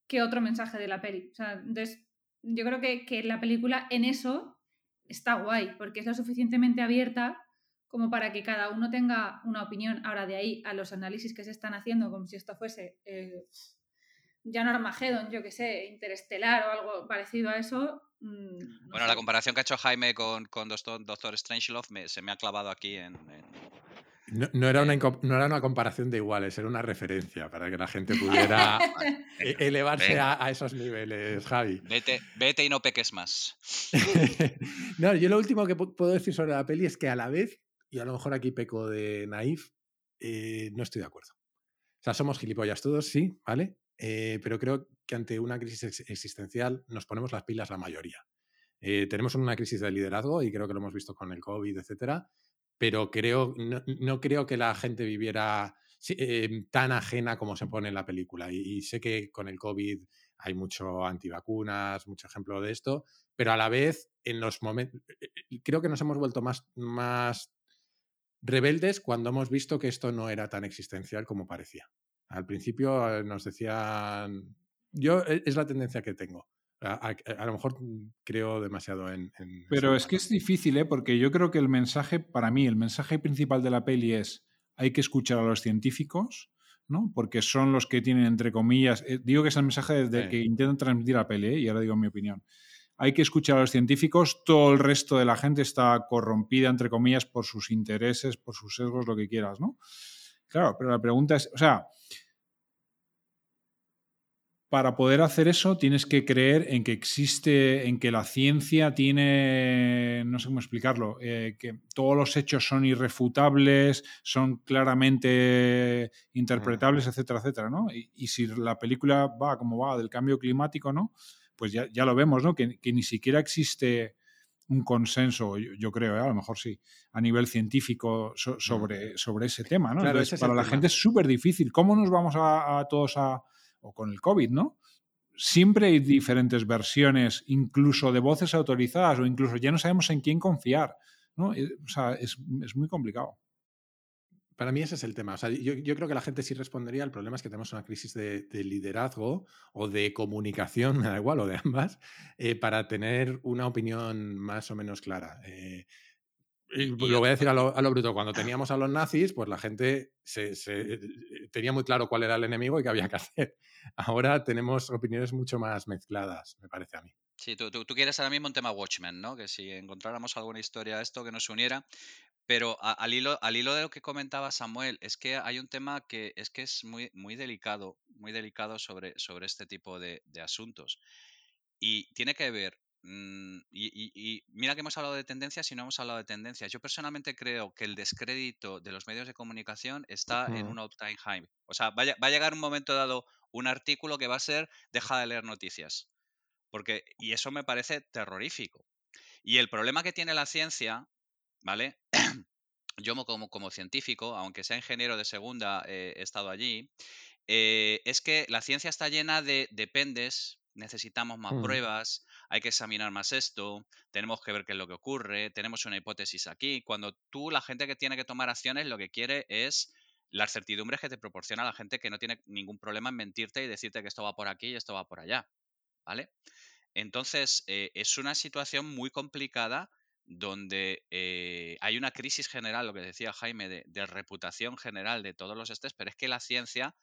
que otro mensaje de la peli. O sea, entonces yo creo que, la película en eso está guay, porque es lo suficientemente abierta como para que cada uno tenga una opinión. Ahora, de ahí a los análisis que se están haciendo, como si esto fuese eh, ya no Armageddon, yo que sé, Interestelar o algo parecido a eso. Mm, bueno, la comparación que ha hecho Jaime con, con Doctor, Doctor Strangelove se me ha clavado aquí en, no, era una, no, era una, comparación de iguales, era una referencia para que la gente pudiera e, elevarse a, esos niveles, Javi. Vete, vete y no peques más. no, yo lo último que puedo decir sobre la peli es que a la vez, y a lo mejor aquí peco de naif, eh, no estoy de acuerdo. O sea, somos gilipollas todos, sí, ¿vale? Eh, pero creo que ante una crisis existencial nos ponemos las pilas la mayoría. Eh, tenemos una crisis de liderazgo y creo que lo hemos visto con el COVID, etcétera pero creo, no, creo que la gente viviera tan ajena como se pone en la película. Y, sé que con el COVID hay mucho antivacunas, mucho ejemplo de esto, pero a la vez, en los momentos, creo que nos hemos vuelto más rebeldes cuando hemos visto que esto no era tan existencial como parecía. Al principio eh, nos decían, yo e, es la tendencia que tengo. A, lo mejor creo demasiado en... Pero es que es difícil, ¿eh? porque yo creo que el mensaje, para mí, el mensaje principal de la peli es hay que escuchar a los científicos, ¿no? Porque son los que tienen, entre comillas, eh, digo que es el mensaje desde que intentan transmitir la peli, ¿eh? y ahora digo mi opinión. Hay que escuchar a los científicos, todo el resto de la gente está corrompida, entre comillas, por sus intereses, por sus sesgos, lo que quieras, ¿no? Claro, pero la pregunta es, o sea, para poder hacer eso tienes que creer en que existe, en que la ciencia tiene, no sé cómo explicarlo, eh, que todos los hechos son irrefutables, son claramente interpretables, etcétera, etcétera, ¿no? Y, si la película va como va del cambio climático, ¿no? Pues ya, lo vemos, ¿no? Que, ni siquiera existe un consenso, yo, creo, ¿eh? a lo mejor sí, a nivel científico sobre, sobre ese tema, ¿no? para la gente es súper difícil. ¿Cómo nos vamos a todos a o con el COVID, ¿no? Siempre hay diferentes versiones, incluso de voces autorizadas, o incluso ya no sabemos en quién confiar, ¿no? Eh, o sea, es, muy complicado. Para mí ese es el tema. O sea, yo, creo que la gente sí respondería. El problema es que tenemos una crisis de, liderazgo o de comunicación, me da igual, o de ambas, eh, para tener una opinión más o menos clara. Eh, lo voy a decir a lo, bruto, cuando teníamos a los nazis, pues la gente se, eh, tenía muy claro cuál era el enemigo y qué había que hacer. Ahora tenemos opiniones mucho más mezcladas, me parece a mí. Sí, tú, tú, quieres ahora mismo un tema Watchmen, ¿no? Que si encontráramos alguna historia de esto que nos uniera, pero al, hilo, al hilo de lo que comentaba Samuel, es que hay un tema que es que es muy, muy delicado, muy delicado sobre, sobre este tipo de, de asuntos. Y tiene que ver Mm, y, mira que hemos hablado de tendencias y no hemos hablado de tendencias. Yo personalmente creo que el descrédito de los medios de comunicación está en un all-time high. O sea, va a, llegar un momento dado un artículo que va a ser deja de leer noticias. Porque, y eso me parece terrorífico. Y el problema que tiene la ciencia, ¿vale? Yo como, como científico, aunque sea ingeniero de segunda, eh, he estado allí, eh, es que la ciencia está llena de dependes, necesitamos más Mm. pruebas, hay que examinar más esto, tenemos que ver qué es lo que ocurre, tenemos una hipótesis aquí. Cuando tú, la gente que tiene que tomar acciones, lo que quiere es las certidumbres que te proporciona la gente que no tiene ningún problema en mentirte y decirte que esto va por aquí y esto va por allá. ¿Vale? Entonces, eh, es una situación muy complicada donde eh, hay una crisis general, lo que decía Jaime, de, reputación general de todos los estés, pero es que la ciencia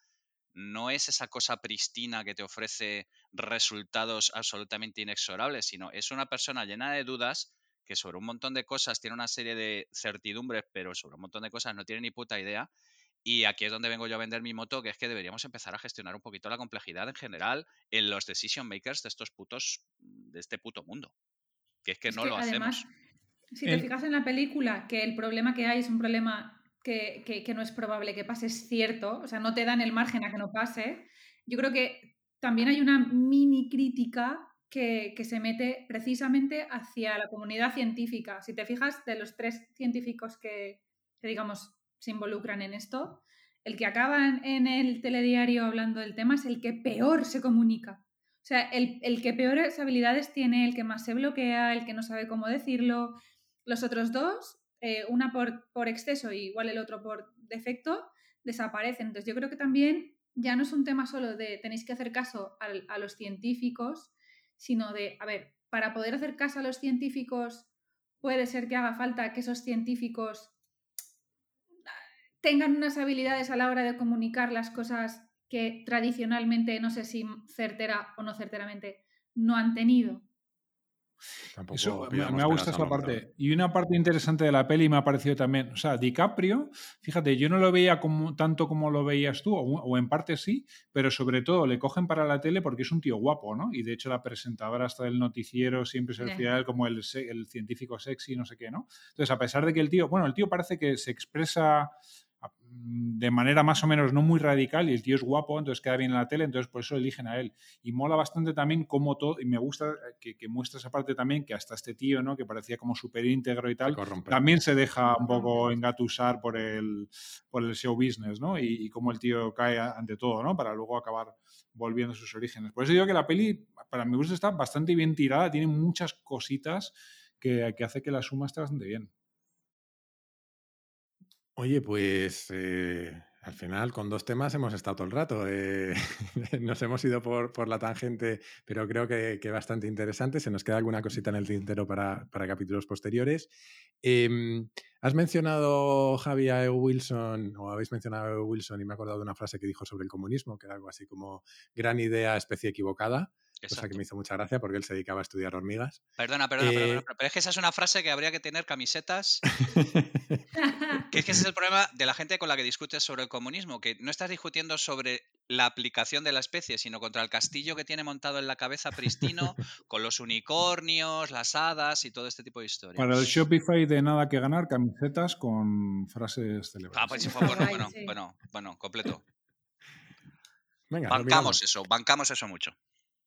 no es esa cosa pristina que te ofrece resultados absolutamente inexorables, sino es una persona llena de dudas que sobre un montón de cosas tiene una serie de certidumbres, pero sobre un montón de cosas no tiene ni puta idea. Y aquí es donde vengo yo a vender mi moto, que es que deberíamos empezar a gestionar un poquito la complejidad en general en los decision makers de estos putos, de este puto mundo. Que es que Es no que lo además, hacemos. si te fijas en la película, que el problema que hay es un problema que, que- que no es probable que pase, es cierto, o sea, no te dan el margen a que no pase, yo creo que también hay una mini crítica que, que se mete precisamente hacia la comunidad científica. Si te fijas, de los tres científicos que, que, digamos, se involucran en esto, el que acaba en, en el telediario hablando del tema es el que peor se comunica. O sea, el, el que peores habilidades tiene, el que más se bloquea, el que no sabe cómo decirlo. Los otros dos, eh, una por, por exceso y igual el otro por defecto, desaparecen. Entonces yo creo que también ya no es un tema solo de tenéis que hacer caso a, a los científicos, sino de, a ver, para poder hacer caso a los científicos, puede ser que haga falta que esos científicos tengan unas habilidades a la hora de comunicar las cosas que tradicionalmente, no sé si certera o no certeramente, no han tenido. Tampoco Eso, me, me ha gustado esa parte. Y una parte interesante de la peli me ha parecido también, o sea, DiCaprio, fíjate, yo no lo veía como, tanto como lo veías tú, o, o en parte sí, pero sobre todo le cogen para la tele porque es un tío guapo, ¿no? Y de hecho la presentadora hasta del noticiero siempre se refiere a él como el, el científico sexy, no sé qué, ¿no? Entonces, a pesar de que el tío, bueno, el tío parece que se expresa de manera más o menos no muy radical y el tío es guapo, entonces queda bien en la tele, entonces por eso eligen a él. Y mola bastante también como todo, y me gusta que, que muestra esa parte también, que hasta este tío, ¿no? Que parecía como súper íntegro y tal, también se deja un poco engatusar por el, por el show business, ¿no? Y, y cómo el tío cae ante todo, ¿no? Para luego acabar volviendo a sus orígenes. Por eso digo que la peli, para mi gusto, está bastante bien tirada, tiene muchas cositas que, que hace que la suma esté bastante bien. Oye, pues eh, al final con dos temas hemos estado todo el rato. eh, nos hemos ido por, por la tangente, pero creo que, que bastante interesante. Se nos queda alguna cosita en el tintero para, para capítulos posteriores. Em, has mencionado Javi a E. Wilson, o habéis mencionado a E. Wilson, y me he acordado de una frase que dijo sobre el comunismo, que era algo así como gran idea, especie equivocada, cosa Exacto. que me hizo mucha gracia porque él se dedicaba a estudiar hormigas. Perdona, perdona, perdona, Eh, perdona, pero es que esa es una frase que habría que tener camisetas Que es que ese es el problema de la gente con la que discutes sobre el comunismo, que no estás discutiendo sobre la aplicación de la especie, sino contra el castillo que tiene montado en la cabeza pristino, con los unicornios, las hadas y todo este tipo de historias. Para el Shopify de nada que ganar, camisetas con frases célebres. Ah, pues sí, bueno, bueno, bueno, bueno, completo. Venga. Bancamos eso, bancamos eso mucho.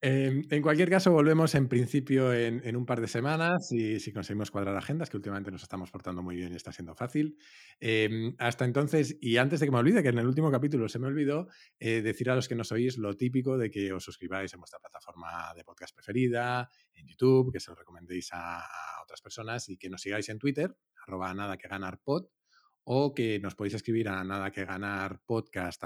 Eh, en cualquier caso, volvemos en principio en, un par de semanas si, si conseguimos cuadrar agendas, que últimamente nos estamos portando muy bien y está siendo fácil. Eh, hasta entonces, y antes de que me olvide, que en el último capítulo se me olvidó, eh, decir a los que nos oís lo típico de que os suscribáis en vuestra plataforma de podcast preferida, en YouTube, que se lo recomendéis a, otras personas y que nos sigáis en Twitter, arroba nada que ganar o que nos podéis escribir a nada que podcast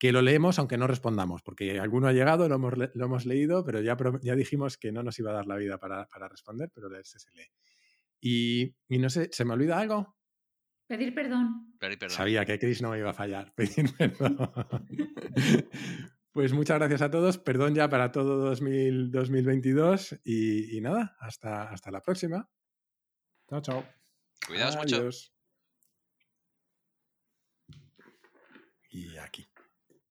que lo leemos aunque no respondamos, porque alguno ha llegado, lo hemos, lo hemos leído, pero ya, ya dijimos que no nos iba a dar la vida para, para responder, pero leerse se lee. Y, y no sé, ¿se me olvida algo? Pedir perdón. Pero, perdón. Sabía que Chris no me iba a fallar. Pedir perdón. pues muchas gracias a todos. Perdón ya para todo 2000 2022 y, y nada, hasta, hasta la próxima. Chao, chao. Cuidaos mucho. Y aquí.